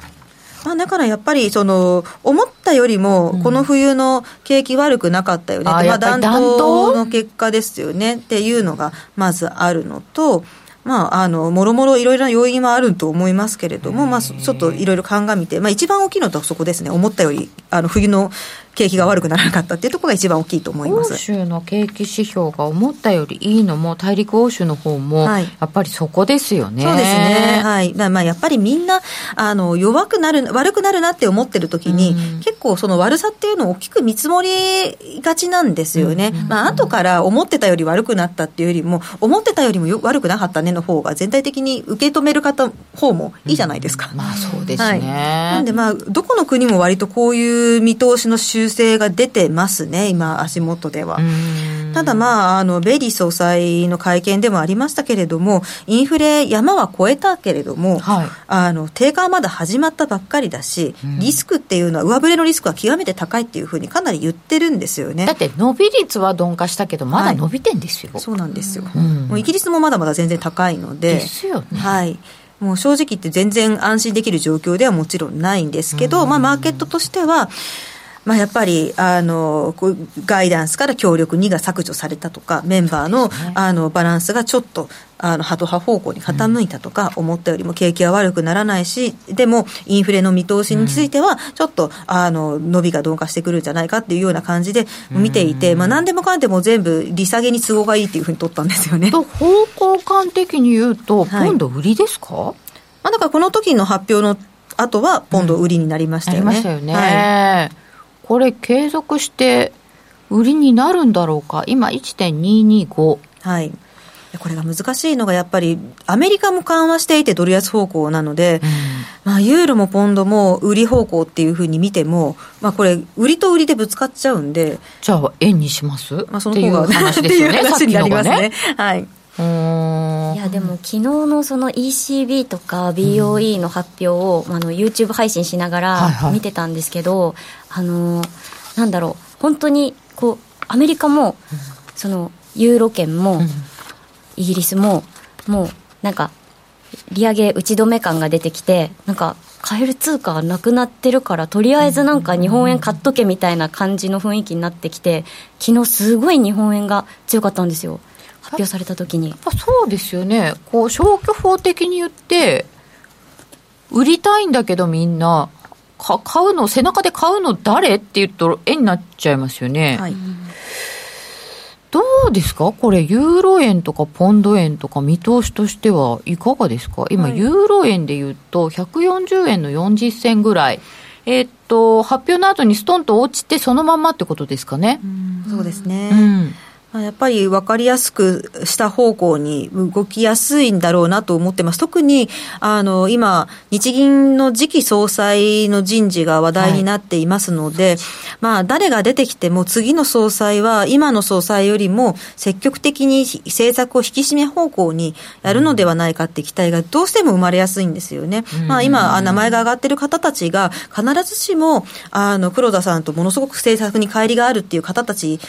まあ、だからやっぱりその思ったよりもこの冬の景気悪くなかったよね、うん、まあ暖冬の結果ですよねっていうのがまずあるのと。まあ、あの、もろもろいろいろな要因はあると思いますけれども、まあ、ちょっといろいろ鑑みて、まあ、一番大きいのとそこですね。思ったより、あの、冬の景気が悪くならなかったっていうところが一番大きいと思います。欧州の景気指標が思ったよりいいのも大陸欧州の方も、やっぱりそこですよね、はい、そうですね。はい。まあやっぱりみんなあの弱くなる悪くなるなって思ってる時に、うん、結構その悪さっていうのを大きく見積もりがちなんですよね、まあ後から思ってたより悪くなったっていうよりも思ってたよりも悪くなかったねの方が全体的に受け止める方方もいいじゃないですか、うん、まあそうですね、はい、なんでまあどこの国も割とこういう見通しの修正が出てますね、今、足元では。ただ、まあ、あのベイリー総裁の会見でもありましたけれども、インフレ、山は越えたけれども、はい、あの低下はまだ始まったばっかりだし、リスクっていうのは、上振れのリスクは極めて高いっていうふうにかなり言ってるんですよね。だって、伸び率は鈍化したけど、まだ伸びてんですよ、はい、そうなんですよ、うん、もうイギリスもまだまだ全然高いので。ですよね。はいもう正直言って全然安心できる状況ではもちろんないんですけど、まあマーケットとしては、まあ、やっぱりあのガイダンスから協力2が削除されたとかメンバーの,、あのバランスがちょっとあのハト派方向に傾いたとか、思ったよりも景気は悪くならないしでもインフレの見通しについてはちょっとあの伸びが鈍化してくるんじゃないかっていうような感じで見ていて、まあ、何でもかんでも全部利下げに都合がいいっていうふうに取ったんですよね。と方向感的に言うとポンド売りですか、はい、まあ、だからこの時の発表の後はポンド売りになりましたよね。うん、なりましたよね。はいこれ継続して売りになるんだろうか？今1.225はい。これが難しいのがやっぱりアメリカも緩和していてドル安方向なので、うん、まあ、ユーロもポンドも売り方向っていうふうに見ても、まあ、これ売りと売りでぶつかっちゃうんでじゃあ円にします？まあその方が話ですよね話になりますね。はいいやでも昨日のその ECB とか BOE の発表を、うん、あの YouTube 配信しながら見てたんですけど、はいはい、あのなんだろう本当にこうアメリカも、うん、そのユーロ圏も、うん、イギリスももうなんか利上げ打ち止め感が出てきてなんか買える通貨がなくなってるからとりあえずなんか日本円買っとけみたいな感じの雰囲気になってきて昨日すごい日本円が強かったんですよ発表された時にそうですよねこう消去法的に言って売りたいんだけどみんなか買うの、背中で買うの誰って言うと絵になっちゃいますよね。はい、どうですか？これ、ユーロ円とかポンド円とか見通しとしてはいかがですか？今、はい、ユーロ円で言うと、140円の40銭ぐらい。えー、っと、発表の後にストンと落ちて、そのままってことですかね。うそうですね。うんやっぱり分かりやすくした方向に動きやすいんだろうなと思ってます。特に、あの、今、日銀の次期総裁の人事が話題になっていますので、はい、まあ、誰が出てきても次の総裁は今の総裁よりも積極的に政策を引き締め方向にやるのではないかって期待がどうしても生まれやすいんですよね。まあ、今、名前が挙がってる方たちが必ずしも、あの、黒田さんとものすごく政策に乖離があるっていう方たち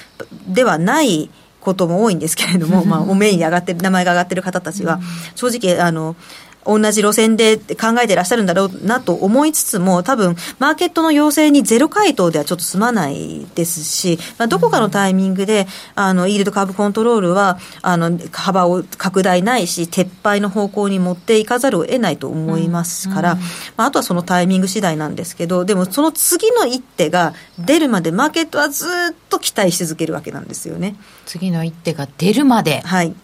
ではないことも多いんですけれども、(laughs) まあ、おメインに上がってる、名前が上がってる方たちは、正直、あの、同じ路線で考えていらっしゃるんだろうなと思いつつも、多分、マーケットの要請にゼロ回答ではちょっと済まないですし、まあ、どこかのタイミングで、あの、イールドカーブコントロールは、あの、幅を拡大ないし、撤廃の方向に持っていかざるを得ないと思いますから、まあ、あとはそのタイミング次第なんですけど、でもその次の一手が出るまで、マーケットはずっと期待し続けるわけなんですよね。次の一手が出るまで。はい。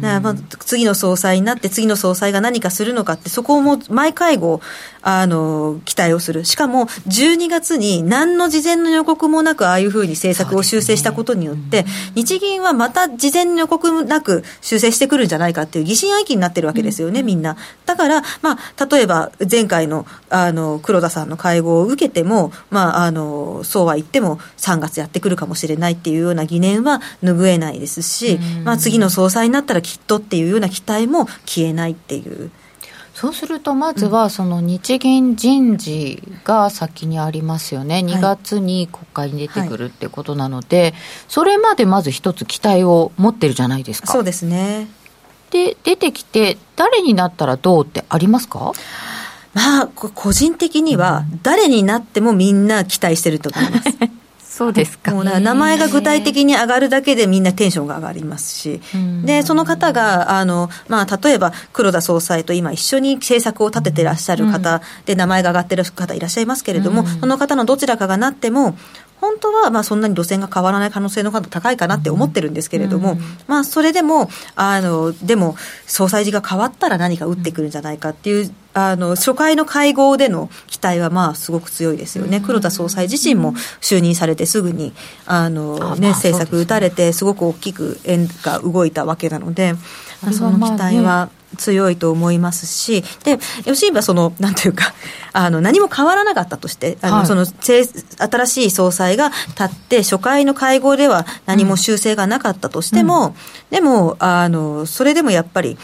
だまあ、次の総裁になって、次の総裁が何かするのかって、そこも毎会合、あの、期待をする。しかも、12月に何の事前の予告もなく、ああいうふうに政策を修正したことによって、ねうん、日銀はまた事前の予告なく修正してくるんじゃないかっていう疑心暗鬼になってるわけですよね、うん、みんな。だから、まあ、例えば、前回の、あの、黒田さんの会合を受けても、まあ、あの、そうは言っても、3月やってくるかもしれないっていうような疑念は拭えないですし、うん、まあ、次の総裁になったらきっとっていうような期待も消えないっていう。そうすると、まずはその日銀人事が先にありますよね、2月に国会に出てくるってことなので、はい、それまでまず一つ期待を持ってるじゃないですか。そうですね。で、出てきて、誰になったらどうってありますか？まあ、個人的には、誰になってもみんな期待してると思います。(laughs) そうですか。もう名前が具体的に上がるだけでみんなテンションが上がりますし、で、その方が、あの、まあ、例えば黒田総裁と今一緒に政策を立ててらっしゃる方で名前が上がってる方いらっしゃいますけれども、その方のどちらかがなっても、本当はまあそんなに路線が変わらない可能性の方が高いかなって思ってるんですけれども、うん、まあそれでも、あの、でも、総裁時が変わったら何か打ってくるんじゃないかっていう、あの、初回の会合での期待はまあすごく強いですよね。黒田総裁自身も就任されてすぐに、あの、ね、政策打たれて、すごく大きく円が動いたわけなので、まあ、その期待は、強いと思いますし、で、吉井はその、なんていうか、(laughs) あの、何も変わらなかったとして、あの、はい、その、新しい総裁が立って、初回の会合では何も修正がなかったとしても、うん、でも、あの、それでもやっぱり、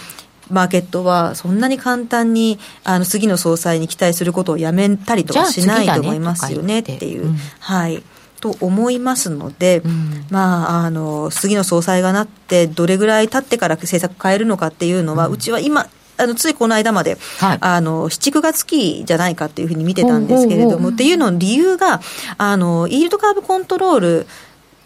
マーケットはそんなに簡単にあの次の総裁に期待することをやめたりとかしないと思いますよねっていう、うん、はい。と思いますので、うん、まあ、あの次の総裁がなって、どれぐらい経ってから政策変えるのかっていうのは、うん、うちは今、あのついこの間まで、はい、あの7、9月期じゃないかっていうふうに見てたんですけれども、っていうの理由が、あのイールドカーブコントロール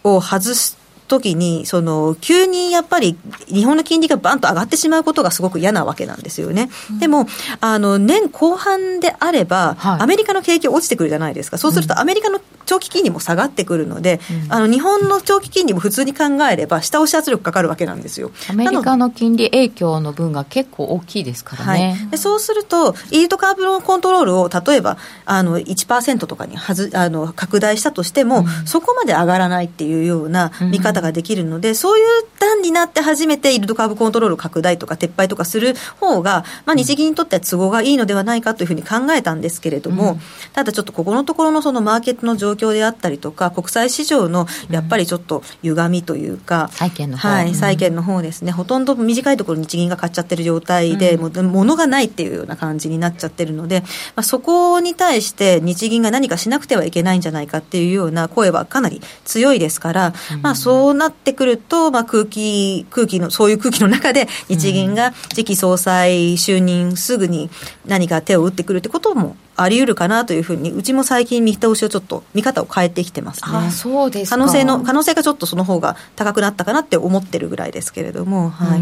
を外す時に、その、急にやっぱり日本の金利がバンと上がってしまうことがすごく嫌なわけなんですよね。うん、でも、あの、年後半であれば、はい、アメリカの景気落ちてくるじゃないですか。そうするとアメリカの長期金利も下がってくるので、うん、あの、日本の長期金利も普通に考えれば、下押し圧力かかるわけなんですよ。アメリカの金利影響の分が結構大きいですからね。はい、でそうすると、イールドカーブのコントロールを例えば、あの、1%とかにはずあの拡大したとしても、うん、そこまで上がらないっていうような見方ができるので、そういう段になって初めてイールドカーブコントロール拡大とか撤廃とかする方が、まあ、日銀にとっては都合がいいのではないかというふうに考えたんですけれども、うん、ただちょっとここのところのそのマーケットの状況であったりとか、国際市場のやっぱりちょっと歪みというか、債券の方、はい、債券の方ですね、ほとんど短いところ日銀が買っちゃってる状態で、もう物がないっていうような感じになっちゃってるので、まあ、そこに対して日銀が何かしなくてはいけないんじゃないかっていうような声はかなり強いですから、まあ、そうなってくると、まあ、空気、空気の、そういう空気の中で、日銀が次期総裁就任すぐに何か手を打ってくるってこともあり得るかなというふうに、うちも最近見通しをちょっと、見方を変えてきてますね。あそうです可能性の、可能性がちょっとその方が高くなったかなって思ってるぐらいですけれども、はい。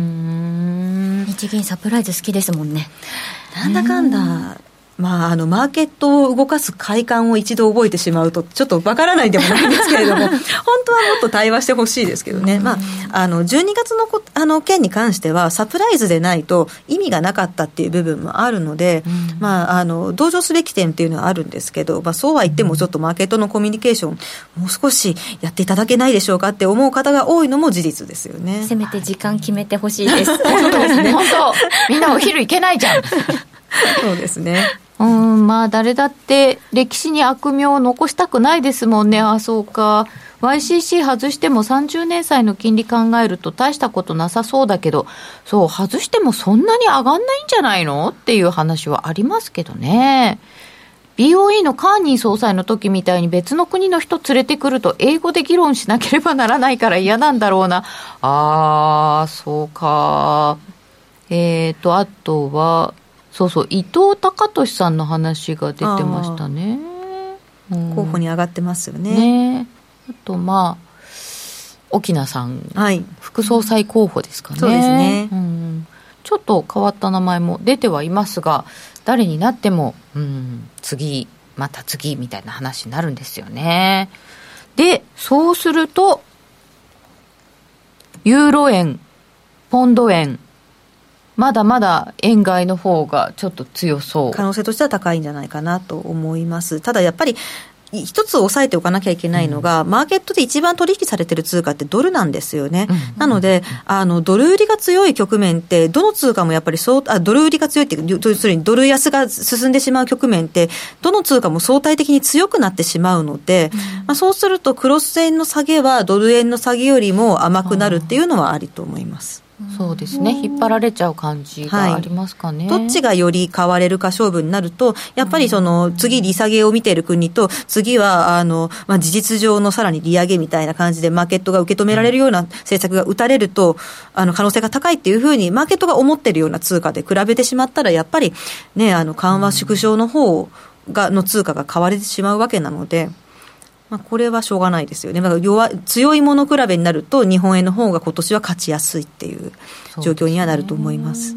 日銀サプライズ好きですもんね。なんだかんだ、まあ、あの、マーケットを動かす快感を一度覚えてしまうと、ちょっとわからないでもないんですけれども、(laughs) 本当はもっと対話してほしいですけどね。まあ、あの、12月のこあの件に関しては、サプライズでないと意味がなかったっていう部分もあるので、まあ、あの、同情すべき点っていうのはあるんですけど、まあ、そうは言ってもちょっとマーケットのコミュニケーション、もう少しやっていただけないでしょうかって思う方が多いのも事実ですよね。せめて時間決めてほしいです。(laughs) 本当ですね。本当。みんなお昼行けないじゃん。(laughs) そうですね。うん、まあ誰だって歴史に悪名を残したくないですもんね。あ、そうか。YCC 外しても30年債の金利考えると大したことなさそうだけど、そう、外してもそんなに上がんないんじゃないのっていう話はありますけどね。BOE のカーニー総裁の時みたいに別の国の人連れてくると英語で議論しなければならないから嫌なんだろうな。あー、そうか。えーと、あとは、そうそう、伊藤隆俊さんの話が出てましたね。うん、候補に上がってますよね。ねあと、まあ、沖縄さん、はい、副総裁候補ですかね。そうですね、うん。ちょっと変わった名前も出てはいますが、誰になっても、うん、次、また次みたいな話になるんですよね。で、そうすると、ユーロ円、ポンド円、まだまだ円買いの方がちょっと強そう可能性としては高いんじゃないかなと思います。ただやっぱり一つ押さえておかなきゃいけないのが、うん、マーケットで一番取引されてる通貨ってドルなんですよね。うん、なので、あの、ドル売りが強い局面って、どの通貨もやっぱりそう、あ、ドル売りが強いっていう、要するにドル安が進んでしまう局面って、どの通貨も相対的に強くなってしまうので、うん、まあ、そうするとクロス円の下げはドル円の下げよりも甘くなるっていうのはありと思います。そうですね、引っ張られちゃう感じがありますかね、はい、どっちがより買われるか勝負になると、やっぱりその次、利下げを見ている国と、次はあの、まあ、事実上のさらに利上げみたいな感じで、マーケットが受け止められるような政策が打たれると、あの可能性が高いっていうふうに、マーケットが思ってるような通貨で比べてしまったら、やっぱり、ね、あの緩和縮小の方がの通貨が買われてしまうわけなので。まあ、これはしょうがないですよね、だから弱強いもの比べになると、日本円の方が今年は勝ちやすいっていう状況にはなると思います。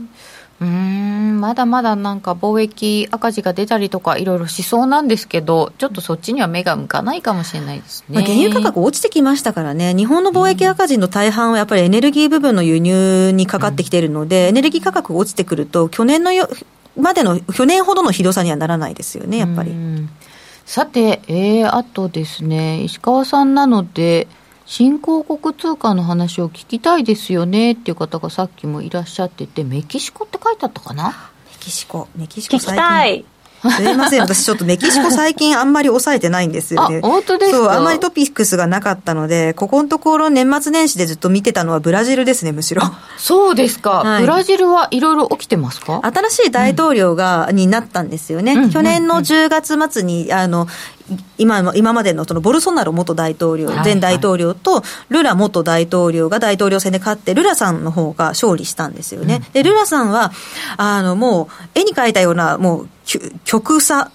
うん。まだまだなんか貿易赤字が出たりとかいろいろしそうなんですけどちょっとそっちには目が向かないかもしれないですね、まあ、原油価格落ちてきましたからね。日本の貿易赤字の大半はやっぱりエネルギー部分の輸入にかかってきているので、うん、エネルギー価格が落ちてくると去年のよまでの去年ほどのひどさにはならないですよねやっぱり。うんさて、えー、あとですね、石川さんなので、新興国通貨の話を聞きたいですよねっていう方がさっきもいらっしゃってて、メキシコって書いてあったかな？メキシコ、メキシコ最近。すみません、私ちょっとメキシコ (laughs) 最近あんまり抑えてないんですよね。本当ですそう、あんまりトピックスがなかったので、ここのところ年末年始でずっと見てたのはブラジルですね、むしろ。そうですか。はい、ブラジルはいろいろ起きてますか？新しい大統領が、うん、になったんですよね。うん、去年の10月末に、あの、今今までのそのボルソナロ元大統領、前大統領とルラ元大統領が大統領選で勝って、ルラさんの方が勝利したんですよね。で、ルラさんは、あの、もう、絵に描いたような、もう、極左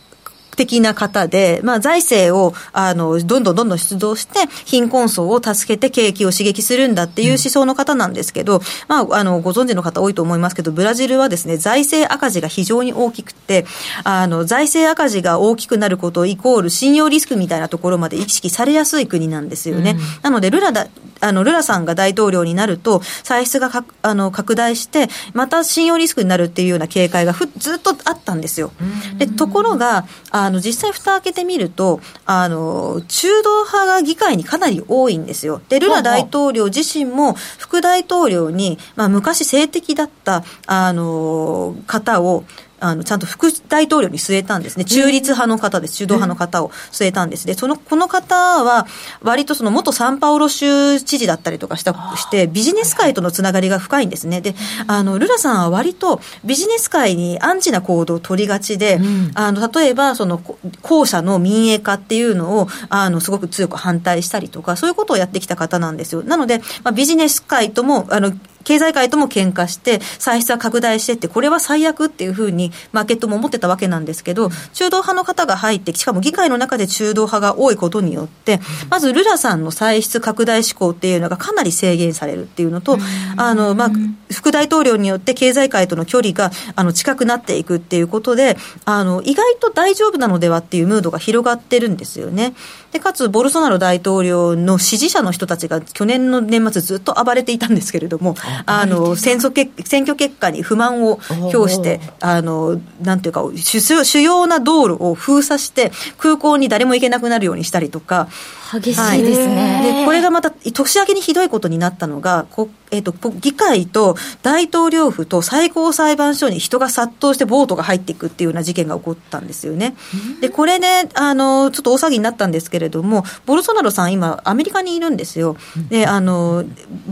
的な方で、まあ、財政を、あの、どんどんどんどん出動して、貧困層を助けて景気を刺激するんだっていう思想の方なんですけど、うん、まあ、あの、ご存知の方多いと思いますけど、ブラジルはですね、財政赤字が非常に大きくて、あの、財政赤字が大きくなることイコール信用リスクみたいなところまで意識されやすい国なんですよね。うん、なので、ルラだ、あの、ルラさんが大統領になると、歳出がかあの拡大して、また信用リスクになるっていうような警戒がふずっとあったんですよ。で、ところが、あの、実際蓋開けてみると、あの、中道派が議会にかなり多いんですよ。で、ルラ大統領自身も副大統領に、まあ、昔性的だった、あの、方を、あのちゃんと副大統領に据えたんですね、中立派の方です、中道派の方を据えたんです、でそのこの方は、割とその元サンパウロ州知事だったりとかしたして、ビジネス界とのつながりが深いんですね、であのルラさんは割とビジネス界にアンチな行動を取りがちで、うん、あの例えばその後者の民営化っていうのをあのすごく強く反対したりとか、そういうことをやってきた方なんですよ。なので、まあ、ビジネス界ともあの経済界とも喧嘩して、歳出は拡大してって、これは最悪っていうふうに、マーケットも思ってたわけなんですけど、中道派の方が入って、しかも議会の中で中道派が多いことによって、まずルラさんの歳出拡大志向っていうのがかなり制限されるっていうのと、あの、まあ、副大統領によって経済界との距離が、あの、近くなっていくっていうことで、あの、意外と大丈夫なのではっていうムードが広がってるんですよね。で、かつ、ボルソナロ大統領の支持者の人たちが去年の年末ずっと暴れていたんですけれども、あの、選挙結選挙結果に不満を表して、あの、なんていうか、主主要な道路を封鎖して、空港に誰も行けなくなるようにしたりとか、激しいですね、はい、でこれがまた年明けにひどいことになったのがこ、えーと、議会と大統領府と最高裁判所に人が殺到してボートが入っていくっていうような事件が起こったんですよね。でこれねあのちょっと大騒ぎになったんですけれどもボルソナロさん今アメリカにいるんですよ。であの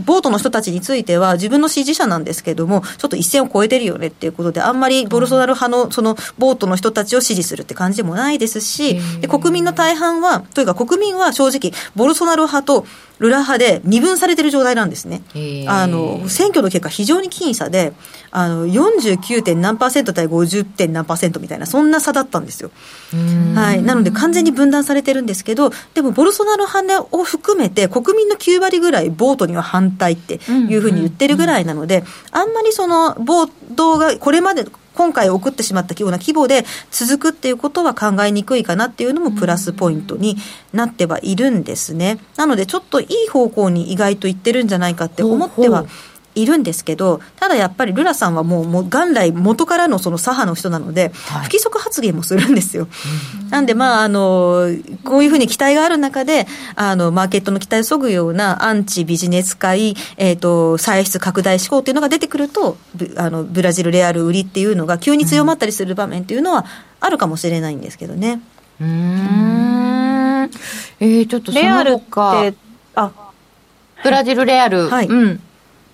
ボートの人たちについては自分の支持者なんですけれどもちょっと一線を越えてるよねっていうことであんまりボルソナロ派のそのボートの人たちを支持するって感じでもないですしで国民の大半はというか国民は正直ボルソナロ派とルラ派で二分されてる状態なんですね。あの、選挙の結果非常に僅差で、あの、49. 点何パーセント対 50. 点何パーセントみたいな、そんな差だったんですよ。はい。なので完全に分断されてるんですけど、でもボルソナロ派を含めて国民の9割ぐらいボートには反対っていうふうに言ってるぐらいなので、あんまりその暴動がこれまで今回送ってしまったような規模で続くっていうことは考えにくいかなっていうのもプラスポイントになってはいるんですね。なのでちょっといい方向に意外と行ってるんじゃないかって思っては。うほういるんですけど、ただやっぱりルラさんはもう、もう元来元からのその左派の人なので、不規則発言もするんですよ。なんで、まあ、あの、こういうふうに期待がある中で、あの、マーケットの期待をそぐようなアンチビジネス界、えっ、ー、と、歳出拡大志向っていうのが出てくると、あの、ブラジルレアル売りっていうのが急に強まったりする場面っていうのはあるかもしれないんですけどね。うん。えー、ちょっとそのレアルって、あ、ブラジルレアル。はい。うん。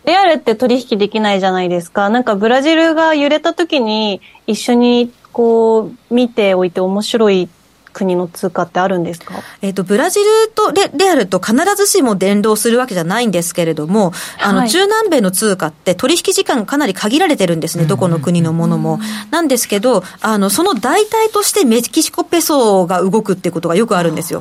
レアルって取引できないじゃないですか。なんかブラジルが揺れた時に一緒にこう見ておいて面白い国の通貨ってあるんですか？えっ、ー、と、ブラジルとレレアルと必ずしも連動するわけじゃないんですけれども、あの、中南米の通貨って取引時間かなり限られてるんですね、どこの国のものも。なんですけど、あの、その代替としてメキシコペソが動くってことがよくあるんですよ。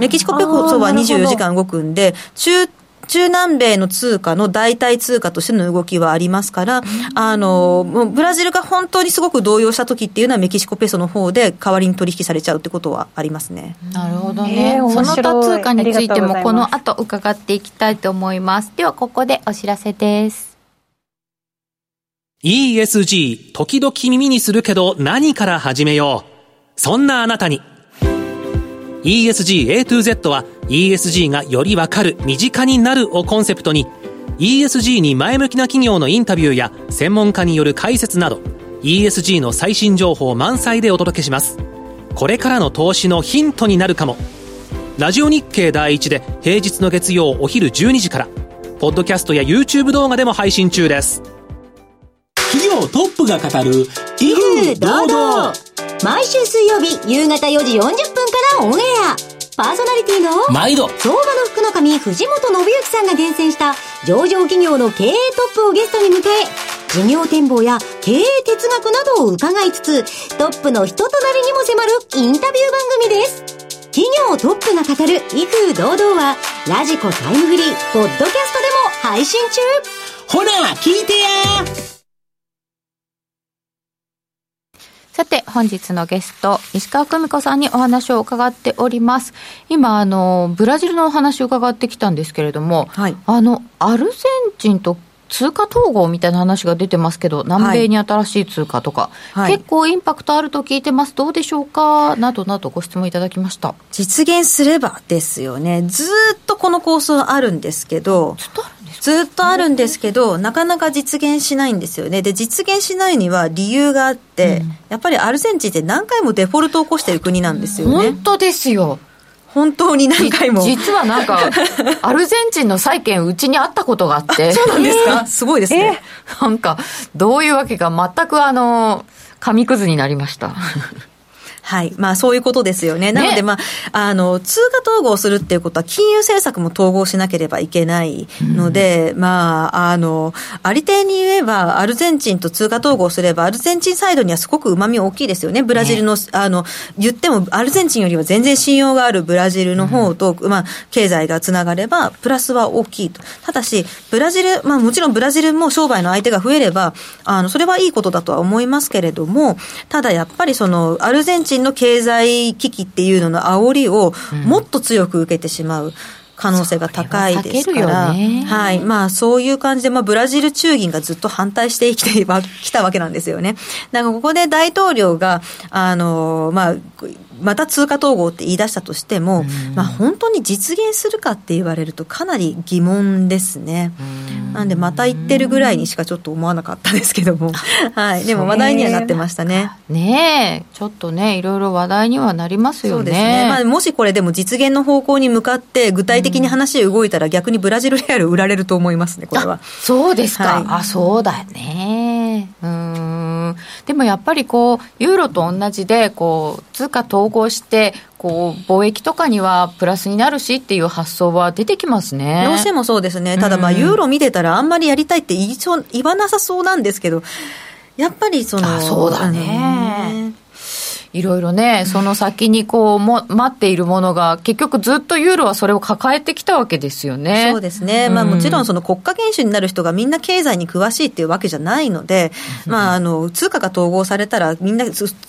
メキシコペソは24時間動くんで、中中南米の通貨の代替通貨としての動きはありますから、あの、もうブラジルが本当にすごく動揺した時っていうのはメキシコペソの方で代わりに取引されちゃうってことはありますね。なるほどね。えー、その他通貨についてもこの後伺っていきたいと思います。ではここでお知らせです。ESG、時々耳にするけど何から始めよう。そんなあなたに。ESG A to Z は ESG がよりわかる、身近になるをコンセプトに ESG に前向きな企業のインタビューや専門家による解説など ESG の最新情報満載でお届けします。これからの投資のヒントになるかも。ラジオ日経第一で平日の月曜お昼12時から、ポッドキャストや YouTube 動画でも配信中です。企業トップが語る、威風堂々毎週水曜日夕方4時40分からオンエアパーソナリティの毎度。相場の福の神藤本信之さんが厳選した上場企業の経営トップをゲストに迎え事業展望や経営哲学などを伺いつつトップの人となりにも迫るインタビュー番組です。企業トップが語る威風堂々はラジコタイムフリーポッドキャストでも配信中。ほら聞いてやさて、本日のゲスト、石川久美子さんにお話を伺っております。今、あの、ブラジルのお話を伺ってきたんですけれども、はい、あの、アルゼンチンと通貨統合みたいな話が出てますけど、南米に新しい通貨とか、はい、結構インパクトあると聞いてます、どうでしょうか？などなどご質問いただきました。実現すればですよね、ずっとこの構想あるんですけど、ずっとあるずっとあるんですけど、なかなか実現しないんですよね。で、実現しないには理由があって、うん、やっぱりアルゼンチンって何回もデフォルトを起こしてる国なんですよね。本当ですよ。本当に何回も。実はなんか、(laughs) アルゼンチンの債券、うちにあったことがあって。そうなんですか、すごいですね。なんか、どういうわけか、全くあの、紙くずになりました。はい。まあ、そういうことですよね。なので、まあ、あの、通貨統合するっていうことは、金融政策も統合しなければいけないので、うん、まあ、あの、ありていに言えば、アルゼンチンと通貨統合すれば、アルゼンチンサイドにはすごく旨味大きいですよね。ブラジルの、ね、あの、言っても、アルゼンチンよりは全然信用があるブラジルの方と、うん、まあ、経済がつながれば、プラスは大きいと。ただし、ブラジル、まあ、もちろんブラジルも商売の相手が増えれば、あの、それはいいことだとは思いますけれども、ただやっぱりその、アルゼンチンの経済危機っていうのの煽りをもっと強く受けてしまう。可能性が高いですから、はい。まあ、そういう感じで、まあ、ブラジル中銀がずっと反対してきてきたわけなんですよね。だから、ここで大統領が、あの、まあ、また通貨統合って言い出したとしても、まあ、本当に実現するかって言われるとかなり疑問ですね。なんでまた言ってるぐらいにしかちょっと思わなかったですけども、(laughs) はい、でも話題にはなってましたね。ねえ、ちょっとね、いろいろ話題にはなりますよね。そうですね。まあ、もしこれでも実現の方向に向かって具体的に話動いたら逆にブラジルレアル売られると思いますね、これは。そうですか。はい、あ、そうだよね。うん。でもやっぱりこう、ユーロと同じで、こう、通貨統合して、こう貿易とかにはプラスになるしっていう発想は出てきますね。どうしてもそうですね、ただ、まあ、ユーロ見てたら、あんまりやりたいって言いそう言わなさそうなんですけど、やっぱりその、そうだね。いろいろね、その先にこうも待っているものが、結局ずっとユーロはそれを抱えてきたわけですよね。そうですね。まあもちろんその国家元首になる人がみんな経済に詳しいっていうわけじゃないので、まああの、通貨が統合されたらみんな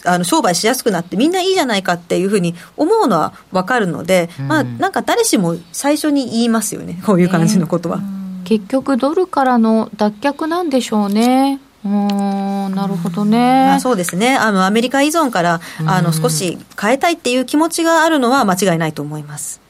あの商売しやすくなってみんないいじゃないかっていうふうに思うのはわかるので、まあなんか誰しも最初に言いますよね。こういう感じのことは。結局ドルからの脱却なんでしょうね。うんなるほどね、まあ、そうですねあのアメリカ依存からあの少し変えたいっていう気持ちがあるのは間違いないと思います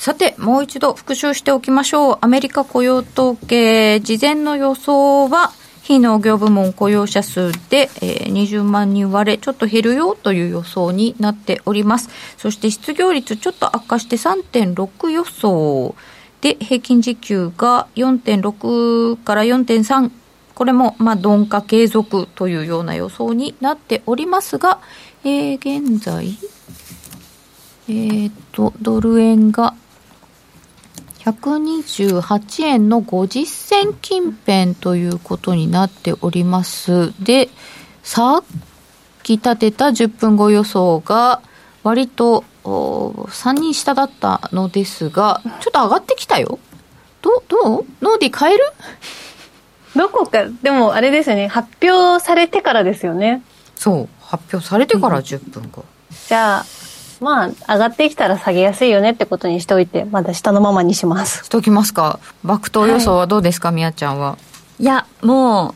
さて、もう一度復習しておきましょう。アメリカ雇用統計、事前の予想は、非農業部門雇用者数で、えー、20万人割れ、ちょっと減るよという予想になっております。そして失業率ちょっと悪化して3.6予想。で、平均時給が4.6から4.3これも、まあ、鈍化継続というような予想になっておりますが、えー、現在、えー、と、ドル円が128円の50銭近辺ということになっております。で、さっき立てた10分後予想が割と3人下だったのですが、ちょっと上がってきたよ。ど、どう？ノーディ変える？どこか、でもあれですよね、発表されてからですよね。そう、発表されてから10分後。うん、じゃあ、まあ、上がってきたら下げやすいよねってことにしておいて、まだ下のままにします。しときますか。爆投予想はどうですか、み、や、ちゃんは？いや、も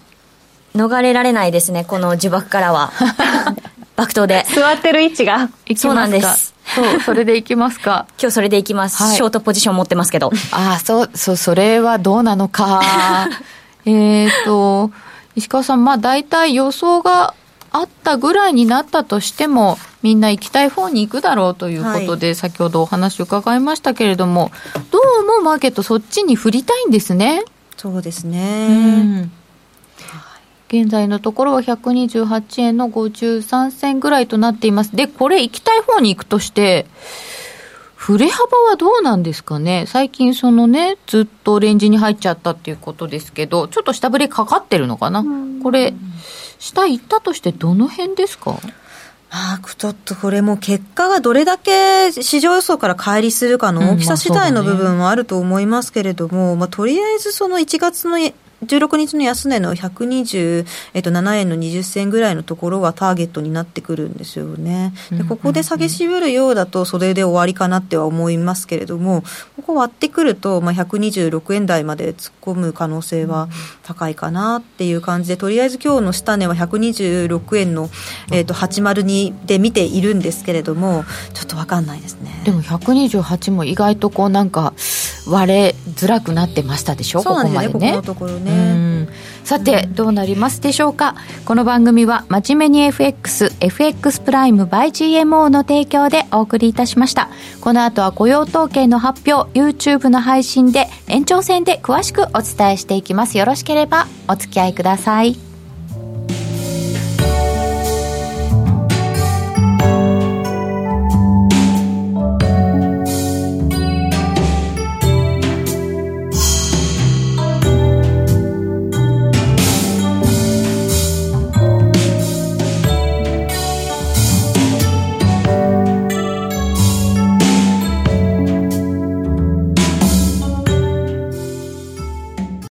う、逃れられないですね、この呪縛からは。(laughs) 爆投で。座ってる位置が。そうなんです。(laughs) そう、それでいきますか。今日それでいきます。はい、ショートポジション持ってますけど。ああ、そう、そう、それはどうなのか。(laughs) えっと、石川さん、まあ大体予想があったぐらいになったとしても、みんな行きたい方に行くだろうということで、はい、先ほどお話伺いましたけれども、どうもマーケットそっちに振りたいんですね。そうですね。うん現在のところは128円の53銭ぐらいとなっています。で、これ行きたい方に行くとして、振れ幅はどうなんですかね、最近、そのね、ずっとレンジに入っちゃったっていうことですけど、ちょっと下振れかかってるのかな、これ、下行ったとして、どの辺ですか？あちょっとこれも結果がどれだけ市場予想から乖離するかの大きさ次第の部分もあると思いますけれども、うんまあね、まあ、とりあえずその1月の16日の安値の127円の20銭ぐらいのところがターゲットになってくるんですよね。でここで下げ渋るようだと、それで終わりかなっては思いますけれども、ここ割ってくると、まあ、126円台まで突っ込む可能性は高いかなっていう感じで、とりあえず今日の下値は126円の、えー、と802で見ているんですけれども、ちょっと分かんないですね。でも128も意外とこうなんか割れづらくなってましたでしょ、そうなんですね、ここね。ここのところね。さて、どうなりますでしょうかこの番組は真面目に FX、FX プライム by GMO の提供でお送りいたしました。この後は雇用統計の発表、YouTube の配信で延長戦で詳しくお伝えしていきます。よろしければお付き合いください。